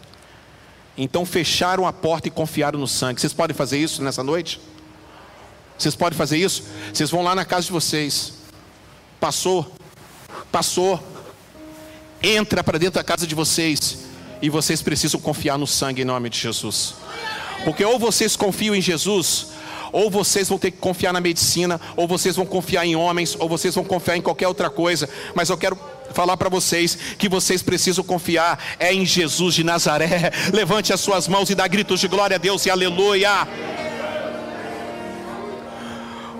Então fecharam a porta e confiaram no sangue. Vocês podem fazer isso nessa noite? Vocês podem fazer isso? Vocês vão lá na casa de vocês. Passou, passou. Entra para dentro da casa de vocês. E vocês precisam confiar no sangue em nome de Jesus. Porque ou vocês confiam em Jesus, ou vocês vão ter que confiar na medicina, ou vocês vão confiar em homens, ou vocês vão confiar em qualquer outra coisa. Mas eu quero falar para vocês que vocês precisam confiar é em Jesus de Nazaré. Levante as suas mãos e dá gritos de glória a Deus e aleluia.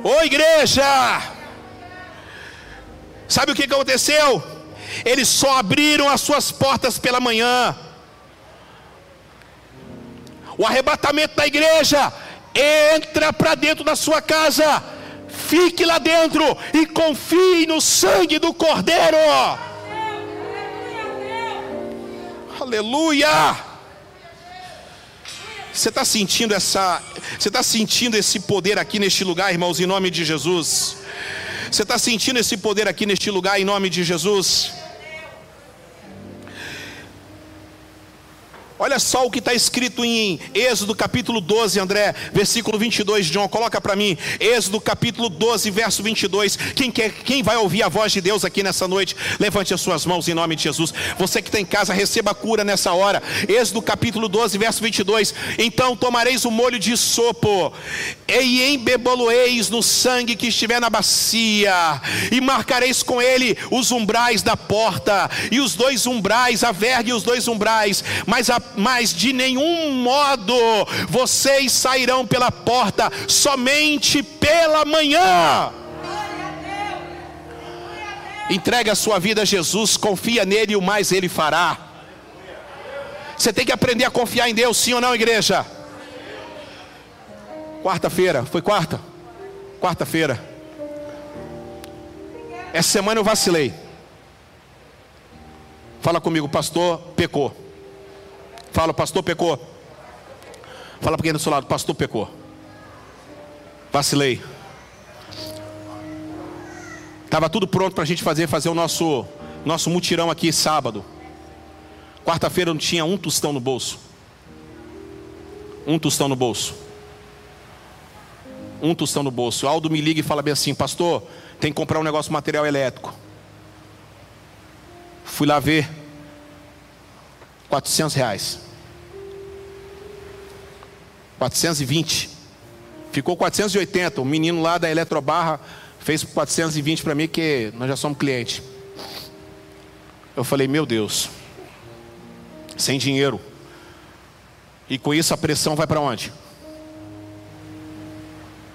Ô igreja! Sabe o que aconteceu? Eles só abriram as suas portas pela manhã. O arrebatamento da igreja entra para dentro da sua casa fique lá dentro e confie no sangue do Cordeiro. Aleluia! Você está sentindo essa, você está sentindo esse poder aqui neste lugar, irmãos, em nome de Jesus. Você está sentindo esse poder aqui neste lugar, em nome de Jesus. Olha só o que está escrito em Êxodo capítulo 12, André, versículo 22, John, coloca para mim. Êxodo capítulo 12, verso 22. Quem, quer, quem vai ouvir a voz de Deus aqui nessa noite, levante as suas mãos em nome de Jesus. Você que está em casa, receba cura nessa hora. Êxodo capítulo 12, verso 22. Então tomareis o molho de sopo e embeboloeis no sangue que estiver na bacia, e marcareis com ele os umbrais da porta, e os dois umbrais, a verga e os dois umbrais, mas a mas de nenhum modo vocês sairão pela porta, somente pela manhã. Entrega a sua vida a Jesus, confia nele e o mais ele fará. Você tem que aprender a confiar em Deus, sim ou não, igreja? Quarta-feira, foi quarta? Quarta-feira. Essa semana eu vacilei. Fala comigo, pastor pecou. Fala, pastor pecou. Fala para quem do seu lado, pastor pecou. Vacilei. Estava tudo pronto para a gente fazer, fazer o nosso, nosso mutirão aqui sábado. Quarta-feira não tinha um tostão no bolso. Um tostão no bolso. Um tostão no bolso. Aldo me liga e fala bem assim, pastor, tem que comprar um negócio material elétrico. Fui lá ver. 400 reais. 420. Ficou 480. O menino lá da Eletrobarra fez 420 para mim, que nós já somos cliente. Eu falei, meu Deus, sem dinheiro. E com isso a pressão vai para onde?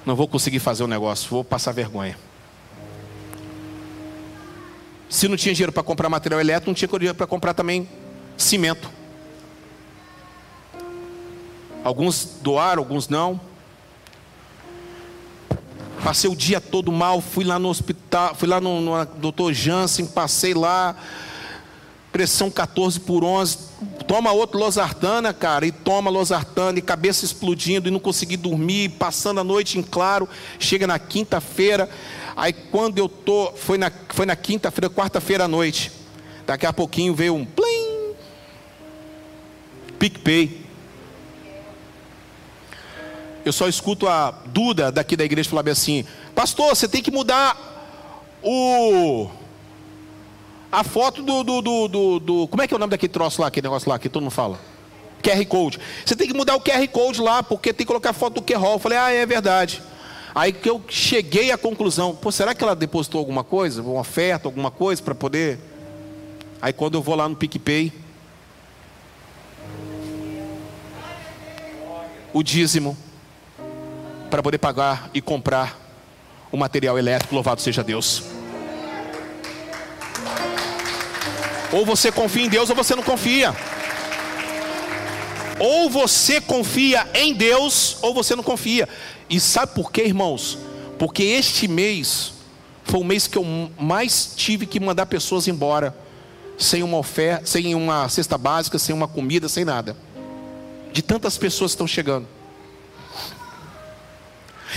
Não vou conseguir fazer o negócio, vou passar vergonha. Se não tinha dinheiro para comprar material elétrico, não tinha dinheiro para comprar também cimento. Alguns doaram, alguns não. Passei o dia todo mal, fui lá no hospital, fui lá no, no doutor Jansen, passei lá, pressão 14 por 11, toma outro losartana, cara, e toma losartana, e cabeça explodindo, e não consegui dormir, passando a noite em claro, chega na quinta-feira, aí quando eu tô, foi na, foi na quinta-feira, quarta-feira à noite, daqui a pouquinho veio um plim, PicPay, eu só escuto a Duda daqui da igreja falar assim: Pastor, você tem que mudar o. A foto do, do, do, do, do Como é que é o nome daquele troço lá, aquele negócio lá que todo mundo fala? QR Code. Você tem que mudar o QR Code lá, porque tem que colocar a foto do QR. Eu falei, ah, é verdade. Aí que eu cheguei à conclusão, pô, será que ela depositou alguma coisa, uma oferta, alguma coisa para poder? Aí quando eu vou lá no PicPay, o dízimo para poder pagar e comprar o material elétrico. Louvado seja Deus. Ou você confia em Deus ou você não confia. Ou você confia em Deus ou você não confia. E sabe por quê, irmãos? Porque este mês foi o mês que eu mais tive que mandar pessoas embora sem uma oferta, sem uma cesta básica, sem uma comida, sem nada. De tantas pessoas que estão chegando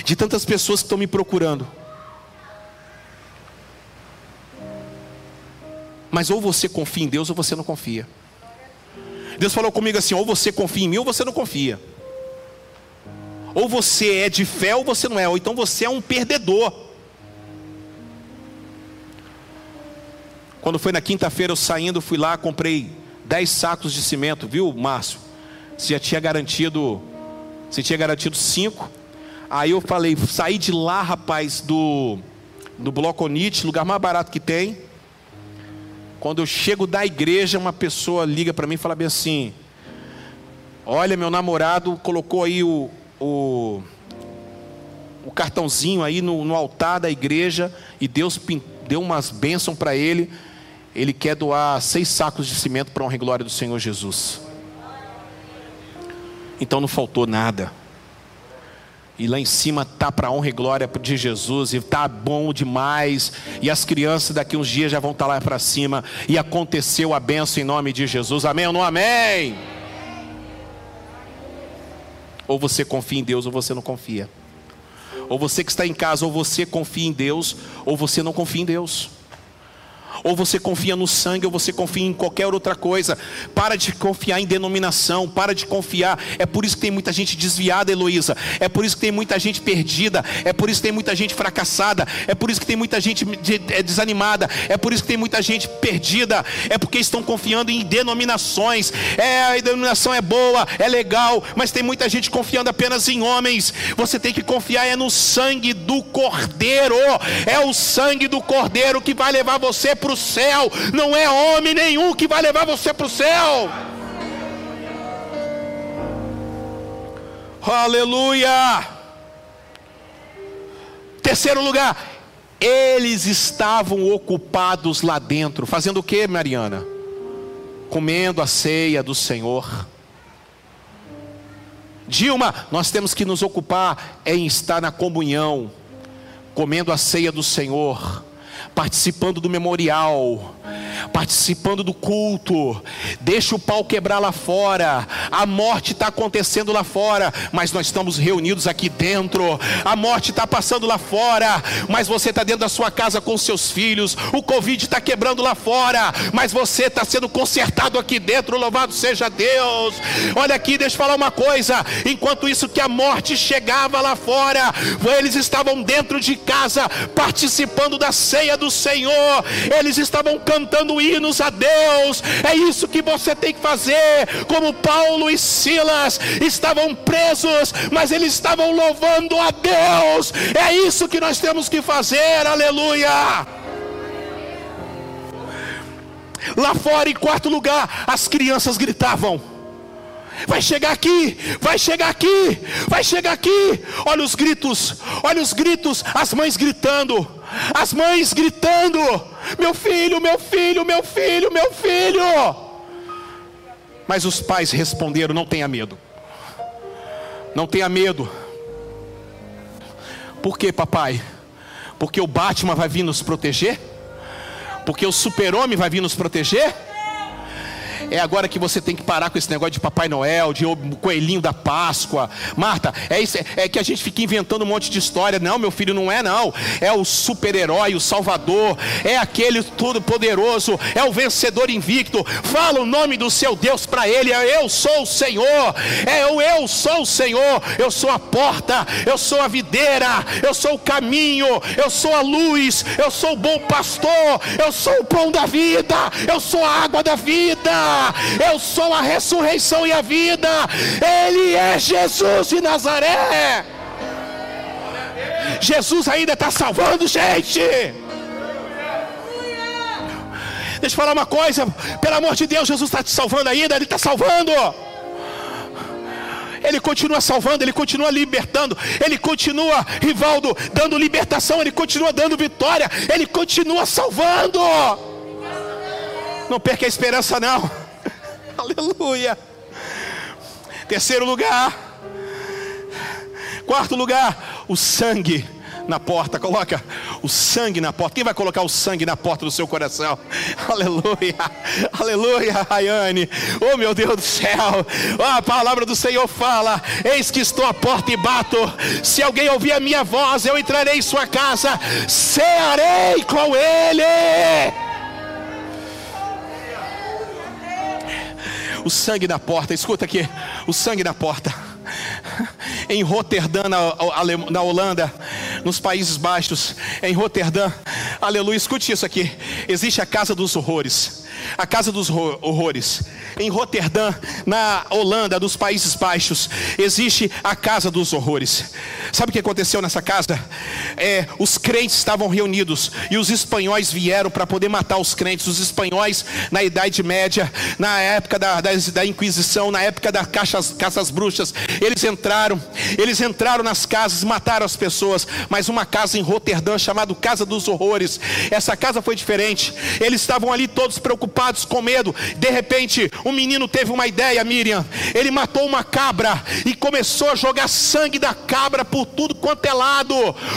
de tantas pessoas que estão me procurando. Mas ou você confia em Deus ou você não confia. Deus falou comigo assim: ou você confia em mim ou você não confia. Ou você é de fé ou você não é, ou então você é um perdedor. Quando foi na quinta-feira, eu saindo, fui lá, comprei 10 sacos de cimento, viu, Márcio? Você já tinha garantido, você tinha garantido 5, Aí eu falei, saí de lá, rapaz, do, do Bloconite, lugar mais barato que tem. Quando eu chego da igreja, uma pessoa liga para mim e fala bem assim: Olha, meu namorado colocou aí o, o, o cartãozinho aí no, no, altar da igreja e Deus deu umas bênçãos para ele. Ele quer doar seis sacos de cimento para honra e glória do Senhor Jesus. Então não faltou nada. E lá em cima tá para honra e glória de Jesus e tá bom demais. E as crianças daqui uns dias já vão estar tá lá para cima e aconteceu a benção em nome de Jesus. Amém ou não amém? Ou você confia em Deus ou você não confia. Ou você que está em casa, ou você confia em Deus, ou você não confia em Deus. Ou você confia no sangue, ou você confia em qualquer outra coisa. Para de confiar em denominação, para de confiar. É por isso que tem muita gente desviada, Heloísa. É por isso que tem muita gente perdida. É por isso que tem muita gente fracassada. É por isso que tem muita gente é, desanimada. É por isso que tem muita gente perdida. É porque estão confiando em denominações. É, a denominação é boa, é legal, mas tem muita gente confiando apenas em homens. Você tem que confiar é no sangue do Cordeiro. É o sangue do Cordeiro que vai levar você para o céu. Não é homem nenhum que vai levar você para o céu. Aleluia. Terceiro lugar, eles estavam ocupados lá dentro, fazendo o que, Mariana? Comendo a ceia do Senhor. Dilma, nós temos que nos ocupar em estar na comunhão, comendo a ceia do Senhor participando do memorial, participando do culto. Deixa o pau quebrar lá fora. A morte está acontecendo lá fora, mas nós estamos reunidos aqui dentro. A morte está passando lá fora, mas você está dentro da sua casa com seus filhos. O Covid está quebrando lá fora, mas você está sendo consertado aqui dentro. Louvado seja Deus. Olha aqui, deixa eu falar uma coisa. Enquanto isso que a morte chegava lá fora, eles estavam dentro de casa participando da ceia do Senhor. Eles estavam cantando hinos a Deus. É isso que você tem que fazer. Como Paulo e Silas estavam presos, mas eles estavam louvando a Deus. É isso que nós temos que fazer. Aleluia. Lá fora, em quarto lugar, as crianças gritavam. Vai chegar aqui, vai chegar aqui, vai chegar aqui. Olha os gritos, olha os gritos, as mães gritando, as mães gritando. Meu filho, meu filho, meu filho, meu filho. Mas os pais responderam: Não tenha medo. Não tenha medo. Por que, papai? Porque o Batman vai vir nos proteger? Porque o super-homem vai vir nos proteger? É agora que você tem que parar com esse negócio de Papai Noel, de coelhinho da Páscoa. Marta, é, isso, é que a gente fica inventando um monte de história. Não, meu filho, não é não. É o super-herói, o salvador. É aquele todo-poderoso. É o vencedor invicto. Fala o nome do seu Deus para ele. É eu sou o Senhor. É o eu sou o Senhor. Eu sou a porta. Eu sou a videira. Eu sou o caminho. Eu sou a luz. Eu sou o bom pastor. Eu sou o pão da vida. Eu sou a água da vida eu sou a ressurreição e a vida, Ele é Jesus de Nazaré. Jesus ainda está salvando gente. Deixa eu falar uma coisa, pelo amor de Deus, Jesus está te salvando ainda, Ele está salvando. Ele continua salvando, Ele continua libertando, Ele continua, Rivaldo, dando libertação, Ele continua dando vitória, Ele continua salvando. Não perca a esperança, não. Aleluia. Terceiro lugar. Quarto lugar, o sangue na porta. Coloca o sangue na porta. Quem vai colocar o sangue na porta do seu coração? Aleluia. Aleluia, Rayane. Oh, meu Deus do céu. Oh, a palavra do Senhor fala: Eis que estou à porta e bato. Se alguém ouvir a minha voz, eu entrarei em sua casa, cearei com ele. O sangue na porta. Escuta aqui, o sangue na porta. Em Roterdã, na, na Holanda, nos Países Baixos, em Roterdã, aleluia, escute isso aqui. Existe a casa dos horrores a Casa dos Horrores. Em Roterdã, na Holanda, nos Países Baixos, existe a Casa dos Horrores. Sabe o que aconteceu nessa casa? É, os crentes estavam reunidos e os espanhóis vieram para poder matar os crentes. Os espanhóis, na Idade Média, na época da, da, da Inquisição, na época das caixas, caças bruxas, eles entraram, eles entraram nas casas, mataram as pessoas. Mas uma casa em Roterdã, chamada Casa dos Horrores, essa casa foi diferente. Eles estavam ali todos preocupados preocupados com medo. De repente, um menino teve uma ideia, Miriam. Ele matou uma cabra e começou a jogar sangue da cabra por tudo quanto é lado.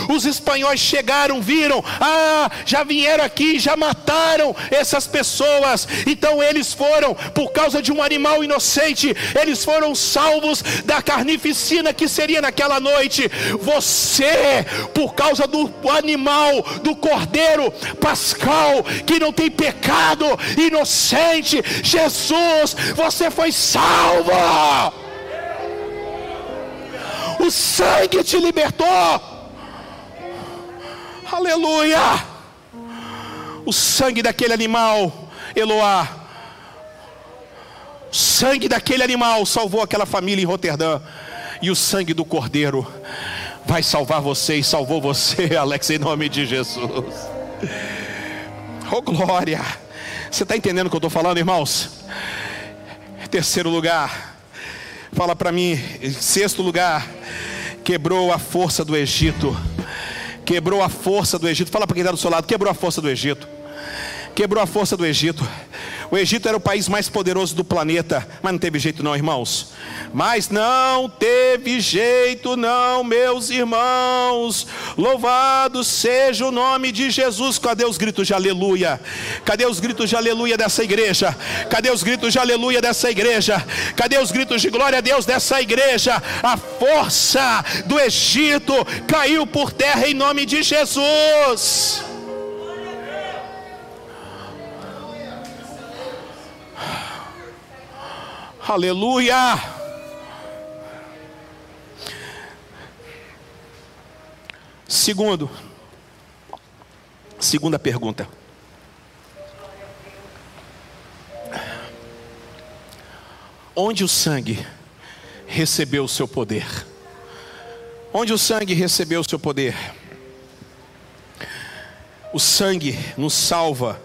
Os espanhóis chegaram, viram, ah, já vieram aqui, já mataram essas pessoas. Então eles foram, por causa de um animal inocente, eles foram salvos da carnificina que seria naquela noite. Você, por causa do animal, do cordeiro pascal, que não tem pecado, inocente. Jesus, você foi salvo. O sangue te libertou. Aleluia. O sangue daquele animal, Eloá. O sangue daquele animal salvou aquela família em Roterdã. E o sangue do cordeiro vai salvar você e salvou você, Alex, em nome de Jesus. Oh glória! Você está entendendo o que eu estou falando, irmãos? Terceiro lugar, fala para mim. Sexto lugar, quebrou a força do Egito. Quebrou a força do Egito. Fala para quem está do seu lado, quebrou a força do Egito. Quebrou a força do Egito. O Egito era o país mais poderoso do planeta, mas não teve jeito, não, irmãos. Mas não teve jeito, não, meus irmãos. Louvado seja o nome de Jesus. Cadê os gritos de aleluia? Cadê os gritos de aleluia dessa igreja? Cadê os gritos de aleluia dessa igreja? Cadê os gritos de glória a Deus dessa igreja? A força do Egito caiu por terra em nome de Jesus. Aleluia! Segundo, segunda pergunta. Onde o sangue recebeu o seu poder? Onde o sangue recebeu o seu poder? O sangue nos salva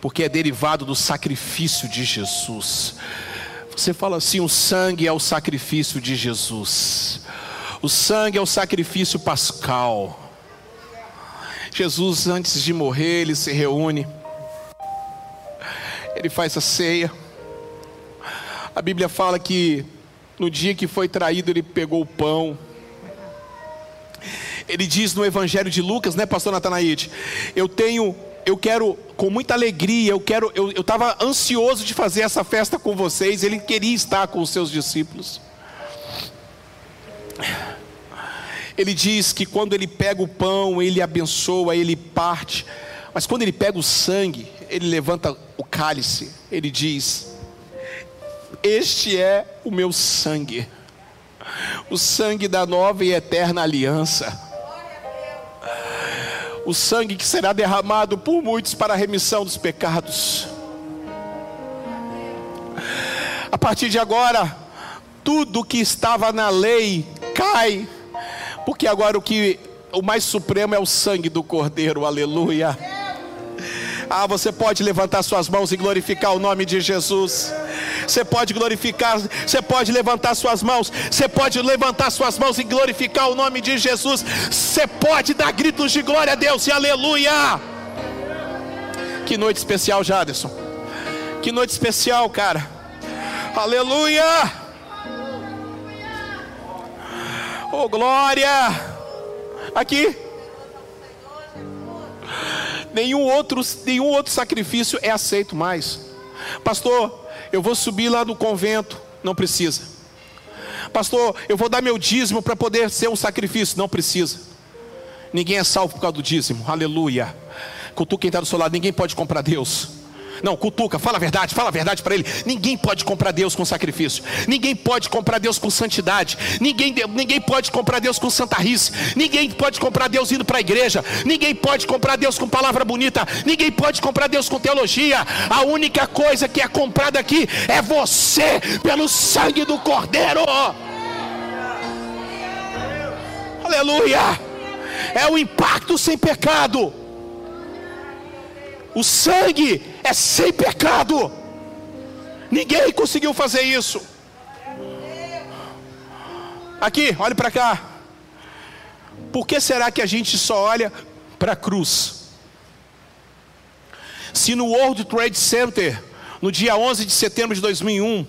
porque é derivado do sacrifício de Jesus. Você fala assim: o sangue é o sacrifício de Jesus, o sangue é o sacrifício pascal. Jesus, antes de morrer, ele se reúne, ele faz a ceia. A Bíblia fala que no dia que foi traído, ele pegou o pão. Ele diz no Evangelho de Lucas, né, Pastor Natanaide? Eu tenho eu quero, com muita alegria, eu quero, eu estava ansioso de fazer essa festa com vocês. Ele queria estar com os seus discípulos. Ele diz que quando ele pega o pão, ele abençoa, ele parte. Mas quando ele pega o sangue, ele levanta o cálice. Ele diz: Este é o meu sangue, o sangue da nova e eterna aliança o sangue que será derramado por muitos para a remissão dos pecados. A partir de agora, tudo que estava na lei cai, porque agora o que o mais supremo é o sangue do Cordeiro. Aleluia. Ah, você pode levantar suas mãos e glorificar o nome de Jesus. Você pode glorificar, você pode levantar suas mãos, você pode levantar suas mãos e glorificar o nome de Jesus. Você pode dar gritos de glória a Deus e aleluia. Que noite especial, Jaderson. Que noite especial, cara. Aleluia. Oh, glória. Aqui nenhum outro, nenhum outro sacrifício é aceito mais. Pastor, eu vou subir lá do convento, não precisa. Pastor, eu vou dar meu dízimo para poder ser um sacrifício, não precisa. Ninguém é salvo por causa do dízimo, aleluia. Cutuca quem está do seu lado, ninguém pode comprar Deus. Não, cutuca, fala a verdade, fala a verdade para ele. Ninguém pode comprar Deus com sacrifício. Ninguém pode comprar Deus com santidade. Ninguém, ninguém pode comprar Deus com santarrice. Ninguém pode comprar Deus indo para a igreja. Ninguém pode comprar Deus com palavra bonita. Ninguém pode comprar Deus com teologia. A única coisa que é comprada aqui é você pelo sangue do Cordeiro. Aleluia! É o impacto sem pecado. O sangue é sem pecado. Ninguém conseguiu fazer isso. Aqui, olhe para cá. Por que será que a gente só olha para a cruz? Se no World Trade Center, no dia 11 de setembro de 2001,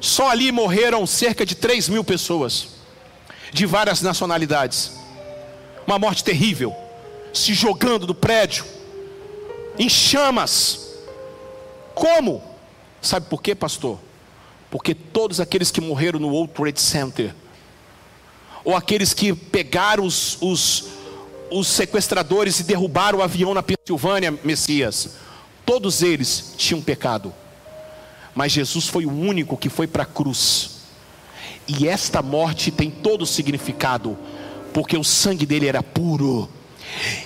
só ali morreram cerca de 3 mil pessoas, de várias nacionalidades. Uma morte terrível, se jogando do prédio, em chamas. Como? Sabe por quê, pastor? Porque todos aqueles que morreram no World Trade Center, ou aqueles que pegaram os, os, os sequestradores e derrubaram o avião na Pensilvânia, Messias, todos eles tinham pecado, mas Jesus foi o único que foi para a cruz, e esta morte tem todo o significado, porque o sangue dele era puro,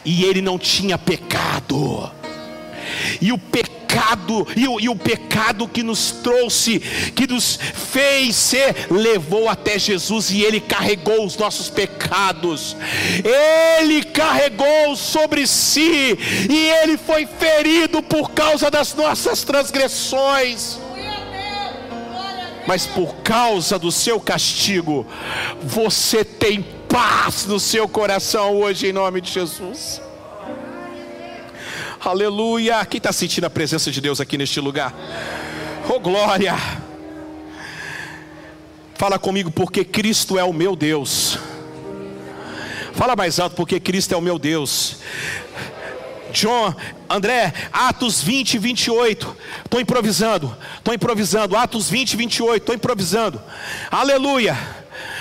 e ele não tinha pecado e o pecado, e o, e o pecado que nos trouxe, que nos fez ser, levou até Jesus e Ele carregou os nossos pecados, Ele carregou sobre si, e Ele foi ferido por causa das nossas transgressões mas por causa do seu castigo, você tem paz no seu coração hoje, em nome de Jesus. Aleluia. Quem está sentindo a presença de Deus aqui neste lugar? Oh glória. Fala comigo, porque Cristo é o meu Deus. Fala mais alto, porque Cristo é o meu Deus. John, André, Atos 20, 28. Estou improvisando, estou improvisando. Atos 20, 28. Estou improvisando. Aleluia.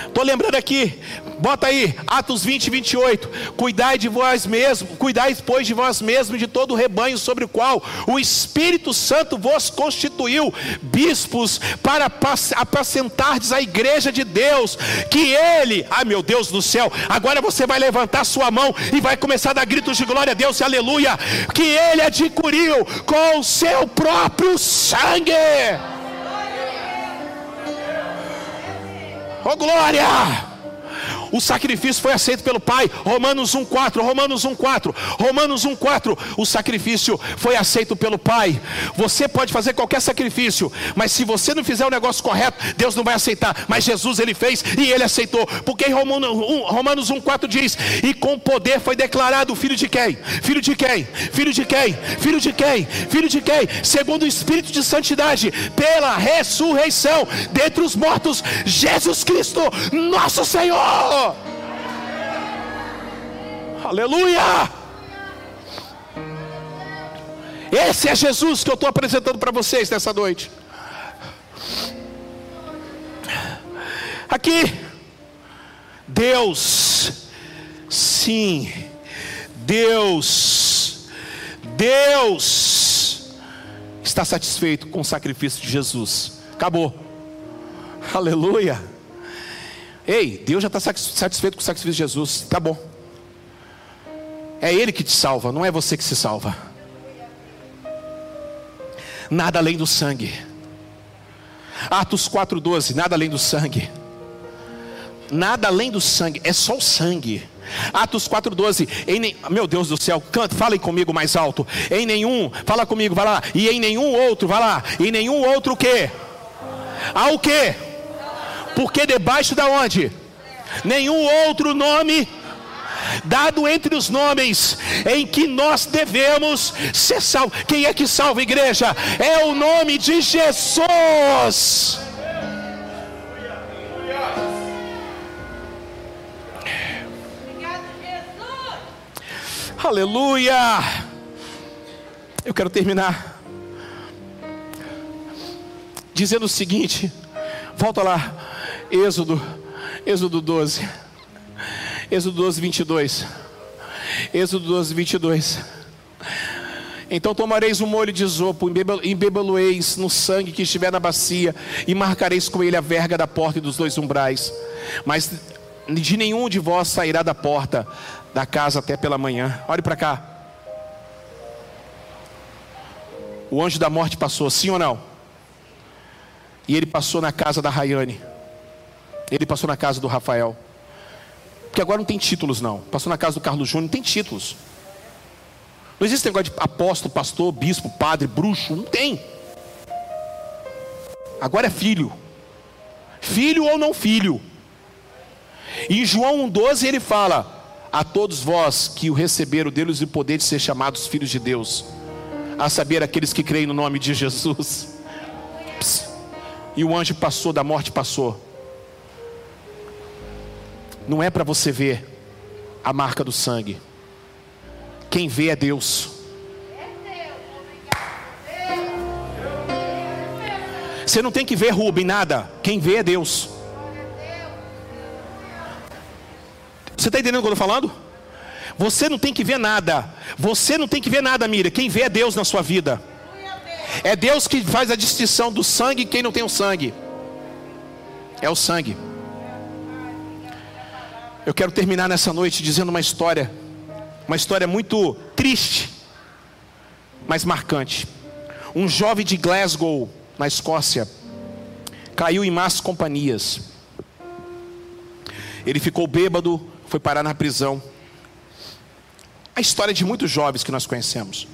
Estou lembrando aqui, bota aí, Atos 20, 28. Cuidai de vós mesmos, cuidai, pois, de vós mesmos, de todo o rebanho sobre o qual o Espírito Santo vos constituiu bispos para apacentardes a igreja de Deus, que Ele, ai meu Deus do céu, agora você vai levantar sua mão e vai começar a dar gritos de glória a Deus e aleluia, que Ele adquiriu com o seu próprio sangue. Oh glória! O sacrifício foi aceito pelo Pai. Romanos 1:4, Romanos 1:4, Romanos 1:4. O sacrifício foi aceito pelo Pai. Você pode fazer qualquer sacrifício, mas se você não fizer o negócio correto, Deus não vai aceitar. Mas Jesus ele fez e ele aceitou. Porque em Romanos 1, Romanos 1:4 diz: "E com poder foi declarado filho de quem? Filho de quem? Filho de quem? Filho de quem? Filho de quem? Segundo o espírito de santidade, pela ressurreição dentre os mortos, Jesus Cristo, nosso Senhor." Aleluia! Esse é Jesus que eu estou apresentando para vocês nessa noite. Aqui, Deus, sim, Deus, Deus está satisfeito com o sacrifício de Jesus. Acabou. Aleluia. Ei, Deus já está satisfeito com o sacrifício de Jesus. Tá bom. É Ele que te salva, não é você que se salva. Nada além do sangue. Atos 4,12, nada além do sangue. Nada além do sangue, é só o sangue. Atos 4,12, em meu Deus do céu, canta, falem comigo mais alto. Em nenhum, fala comigo, vai lá. E em nenhum outro, vai lá. Em nenhum outro o quê? Há o quê? Porque debaixo da onde? Nenhum outro nome dado entre os nomes em que nós devemos ser salvos. Quem é que salva a igreja? É o nome de Jesus. Aleluia. Eu quero terminar dizendo o seguinte: volta lá, Êxodo, Êxodo 12. Êxodo 12, 22. Êxodo 12, 22. Então tomareis um molho de isopo, embebelueis no sangue que estiver na bacia, e marcareis com ele a verga da porta e dos dois umbrais. Mas de nenhum de vós sairá da porta da casa até pela manhã. Olhe para cá. O anjo da morte passou, sim ou não? E ele passou na casa da Rayane. Ele passou na casa do Rafael. Porque agora não tem títulos, não. Passou na casa do Carlos Júnior, não tem títulos. Não existe negócio de apóstolo, pastor, bispo, padre, bruxo. Não tem. Agora é filho. Filho ou não filho. E em João 1,12 ele fala: A todos vós que o receberam, deles o poder de ser chamados filhos de Deus, a saber, aqueles que creem no nome de Jesus. E o anjo passou, da morte passou não é para você ver a marca do sangue. Quem vê é Deus. Você não tem que ver Rubem nada. Quem vê é Deus. Você está entendendo o que eu estou falando? Você não tem que ver nada. Você não tem que ver nada, Mira. Quem vê é Deus na sua vida. É Deus que faz a distinção do sangue e quem não tem o sangue. É o sangue. Eu quero terminar nessa noite dizendo uma história, uma história muito triste, mas marcante. Um jovem de Glasgow, na Escócia, caiu em más companhias. Ele ficou bêbado, foi parar na prisão. A história de muitos jovens que nós conhecemos.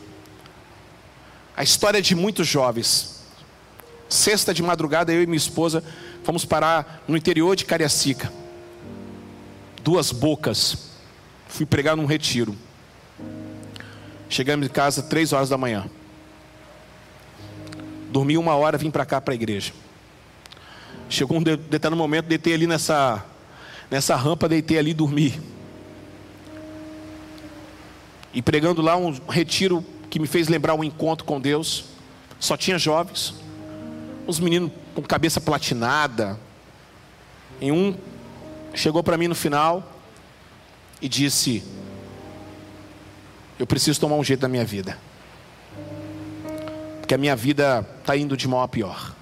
A história de muitos jovens. Sexta de madrugada, eu e minha esposa fomos parar no interior de Cariacica duas bocas. Fui pregar num retiro. Chegamos em casa três horas da manhã. Dormi uma hora, vim para cá para a igreja. Chegou um determinado momento, deitei ali nessa, nessa rampa, deitei ali e dormi. E pregando lá um retiro que me fez lembrar um encontro com Deus. Só tinha jovens, uns meninos com cabeça platinada. Em um chegou para mim no final e disse: Eu preciso tomar um jeito da minha vida, porque a minha vida está indo de mal a pior.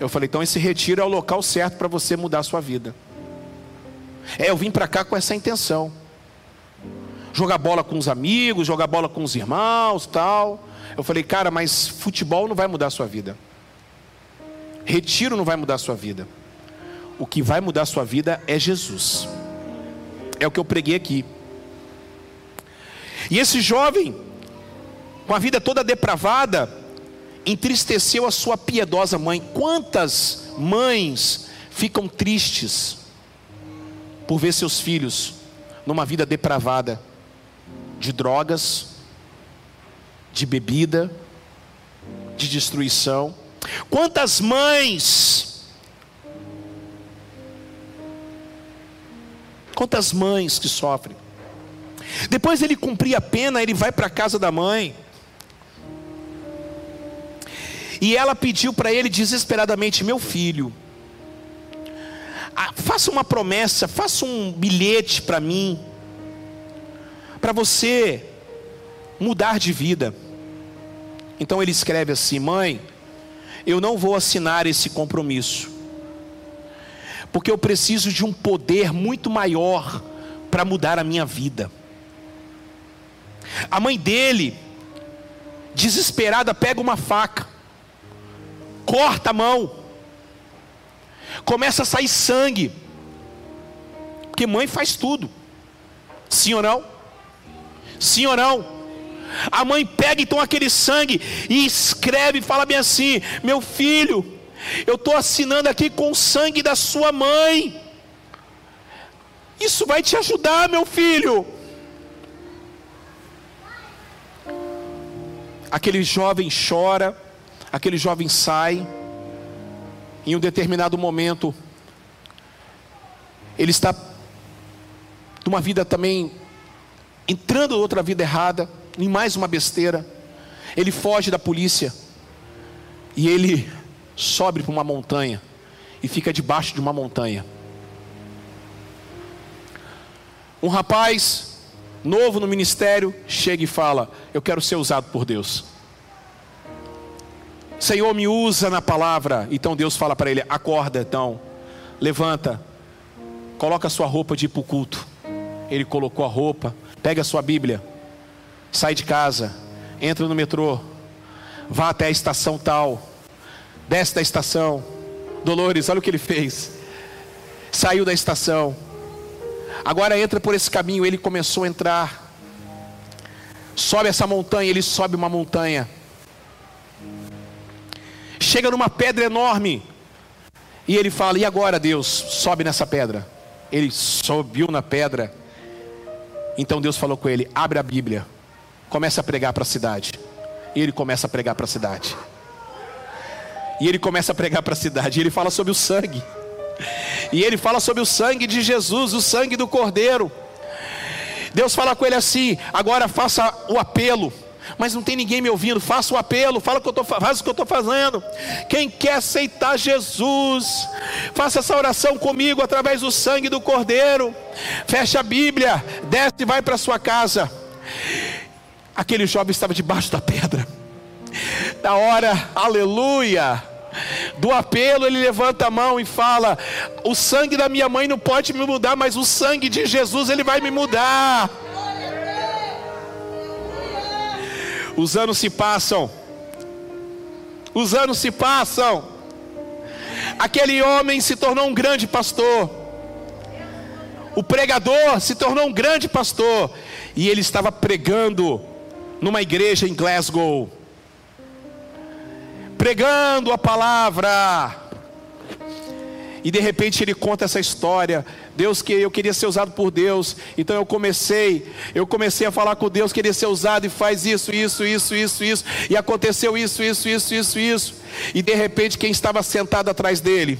Eu falei: Então esse retiro é o local certo para você mudar a sua vida. É, eu vim para cá com essa intenção. Jogar bola com os amigos, jogar bola com os irmãos, tal. Eu falei, cara, mas futebol não vai mudar a sua vida. Retiro não vai mudar a sua vida. O que vai mudar a sua vida é Jesus. É o que eu preguei aqui. E esse jovem, com a vida toda depravada, entristeceu a sua piedosa mãe. Quantas mães ficam tristes por ver seus filhos numa vida depravada de drogas, de bebida, de destruição? Quantas mães Quantas mães que sofrem. Depois ele cumprir a pena, ele vai para a casa da mãe. E ela pediu para ele desesperadamente: Meu filho, faça uma promessa, faça um bilhete para mim, para você mudar de vida. Então ele escreve assim: Mãe, eu não vou assinar esse compromisso porque eu preciso de um poder muito maior para mudar a minha vida. A mãe dele, desesperada, pega uma faca, corta a mão, começa a sair sangue, porque mãe faz tudo, sim ou não? Sim ou não? A mãe pega então aquele sangue e escreve, fala bem assim: meu filho, eu estou assinando aqui com o sangue da sua mãe. Isso vai te ajudar, meu filho. Aquele jovem chora, aquele jovem sai. Em um determinado momento, ele está numa vida também entrando em outra vida errada, em mais uma besteira. Ele foge da polícia e ele sobe para uma montanha e fica debaixo de uma montanha. Um rapaz novo no ministério chega e fala: Eu quero ser usado por Deus. Senhor, me usa na palavra. Então Deus fala para ele: Acorda, então, levanta, coloca a sua roupa de ir para o culto. Ele colocou a roupa, pega a sua Bíblia, sai de casa, entra no metrô, vá até a estação tal desce da estação. Dolores, olha o que ele fez. Saiu da estação. Agora entra por esse caminho. Ele começou a entrar. Sobe essa montanha. Ele sobe uma montanha. Chega numa pedra enorme. E ele fala: E agora, Deus? Sobe nessa pedra. Ele subiu na pedra. Então Deus falou com ele: Abre a Bíblia. Começa a pregar para a cidade. E ele começa a pregar para a cidade. E ele começa a pregar para a cidade. E ele fala sobre o sangue. E ele fala sobre o sangue de Jesus, o sangue do Cordeiro. Deus fala com ele assim: agora faça o apelo. Mas não tem ninguém me ouvindo. Faça o apelo, fala que eu tô, faz o que eu estou fazendo. Quem quer aceitar Jesus, faça essa oração comigo através do sangue do Cordeiro. Fecha a Bíblia, desce e vai para sua casa. Aquele jovem estava debaixo da pedra. Na hora, aleluia, do apelo, ele levanta a mão e fala: O sangue da minha mãe não pode me mudar, mas o sangue de Jesus, ele vai me mudar. Os anos se passam, os anos se passam. Aquele homem se tornou um grande pastor. O pregador se tornou um grande pastor. E ele estava pregando numa igreja em Glasgow pregando a palavra. E de repente ele conta essa história. Deus que eu queria ser usado por Deus. Então eu comecei, eu comecei a falar com Deus, queria ser usado e faz isso, isso, isso, isso, isso. E aconteceu isso, isso, isso, isso, isso. E de repente quem estava sentado atrás dele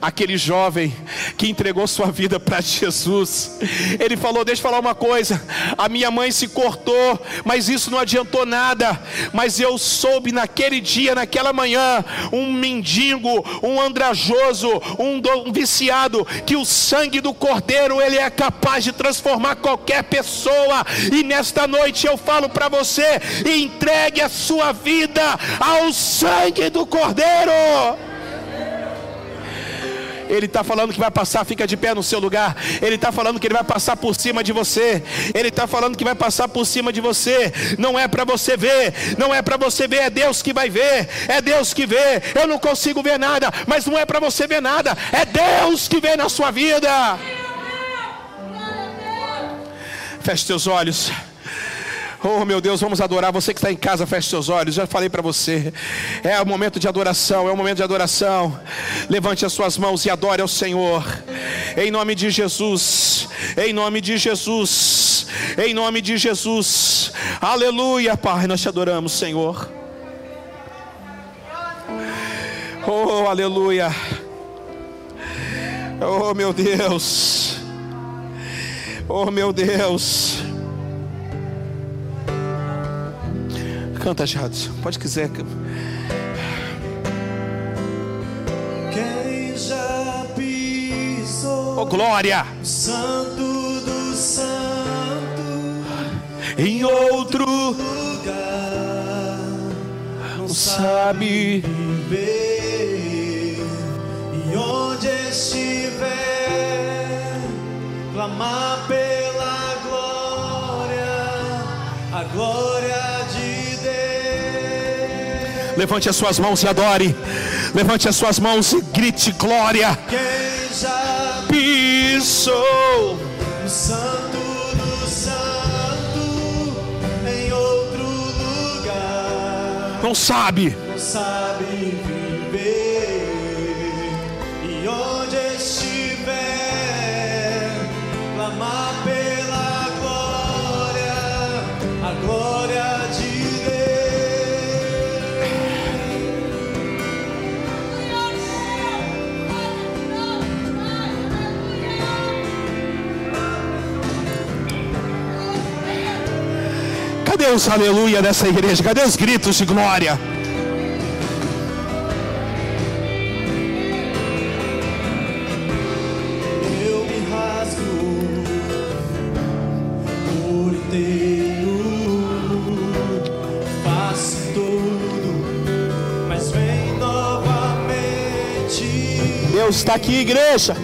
aquele jovem que entregou sua vida para Jesus. Ele falou: Deixa eu falar uma coisa. A minha mãe se cortou, mas isso não adiantou nada. Mas eu soube naquele dia, naquela manhã, um mendigo, um andrajoso, um, um viciado, que o sangue do cordeiro ele é capaz de transformar qualquer pessoa. E nesta noite eu falo para você: entregue a sua vida ao sangue do cordeiro. Ele está falando que vai passar, fica de pé no seu lugar. Ele está falando que ele vai passar por cima de você. Ele está falando que vai passar por cima de você. Não é para você ver, não é para você ver, é Deus que vai ver. É Deus que vê. Eu não consigo ver nada, mas não é para você ver nada. É Deus que vê na sua vida. Feche seus olhos. Oh meu Deus, vamos adorar. Você que está em casa, feche seus olhos. Já falei para você. É o momento de adoração, é o momento de adoração. Levante as suas mãos e adore ao Senhor. Em nome de Jesus. Em nome de Jesus. Em nome de Jesus. Aleluia, Pai. Nós te adoramos, Senhor. Oh, aleluia. Oh, meu Deus. Oh, meu Deus. Canta, Jadson. Pode quiser. Quem já pisou Oh, glória! Santo do Santo Em outro lugar não sabe. viver e onde estiver clamar pela glória, a glória. Levante as suas mãos e adore. Levante as suas mãos e grite glória. Quem já Pisou. O santo do santo em outro lugar Não sabe. não sabe Cadê os aleluia dessa igreja? Cadê os gritos de glória? Eu me rasgo por inteiro, faço tudo, mas vem novamente. Deus está aqui, igreja.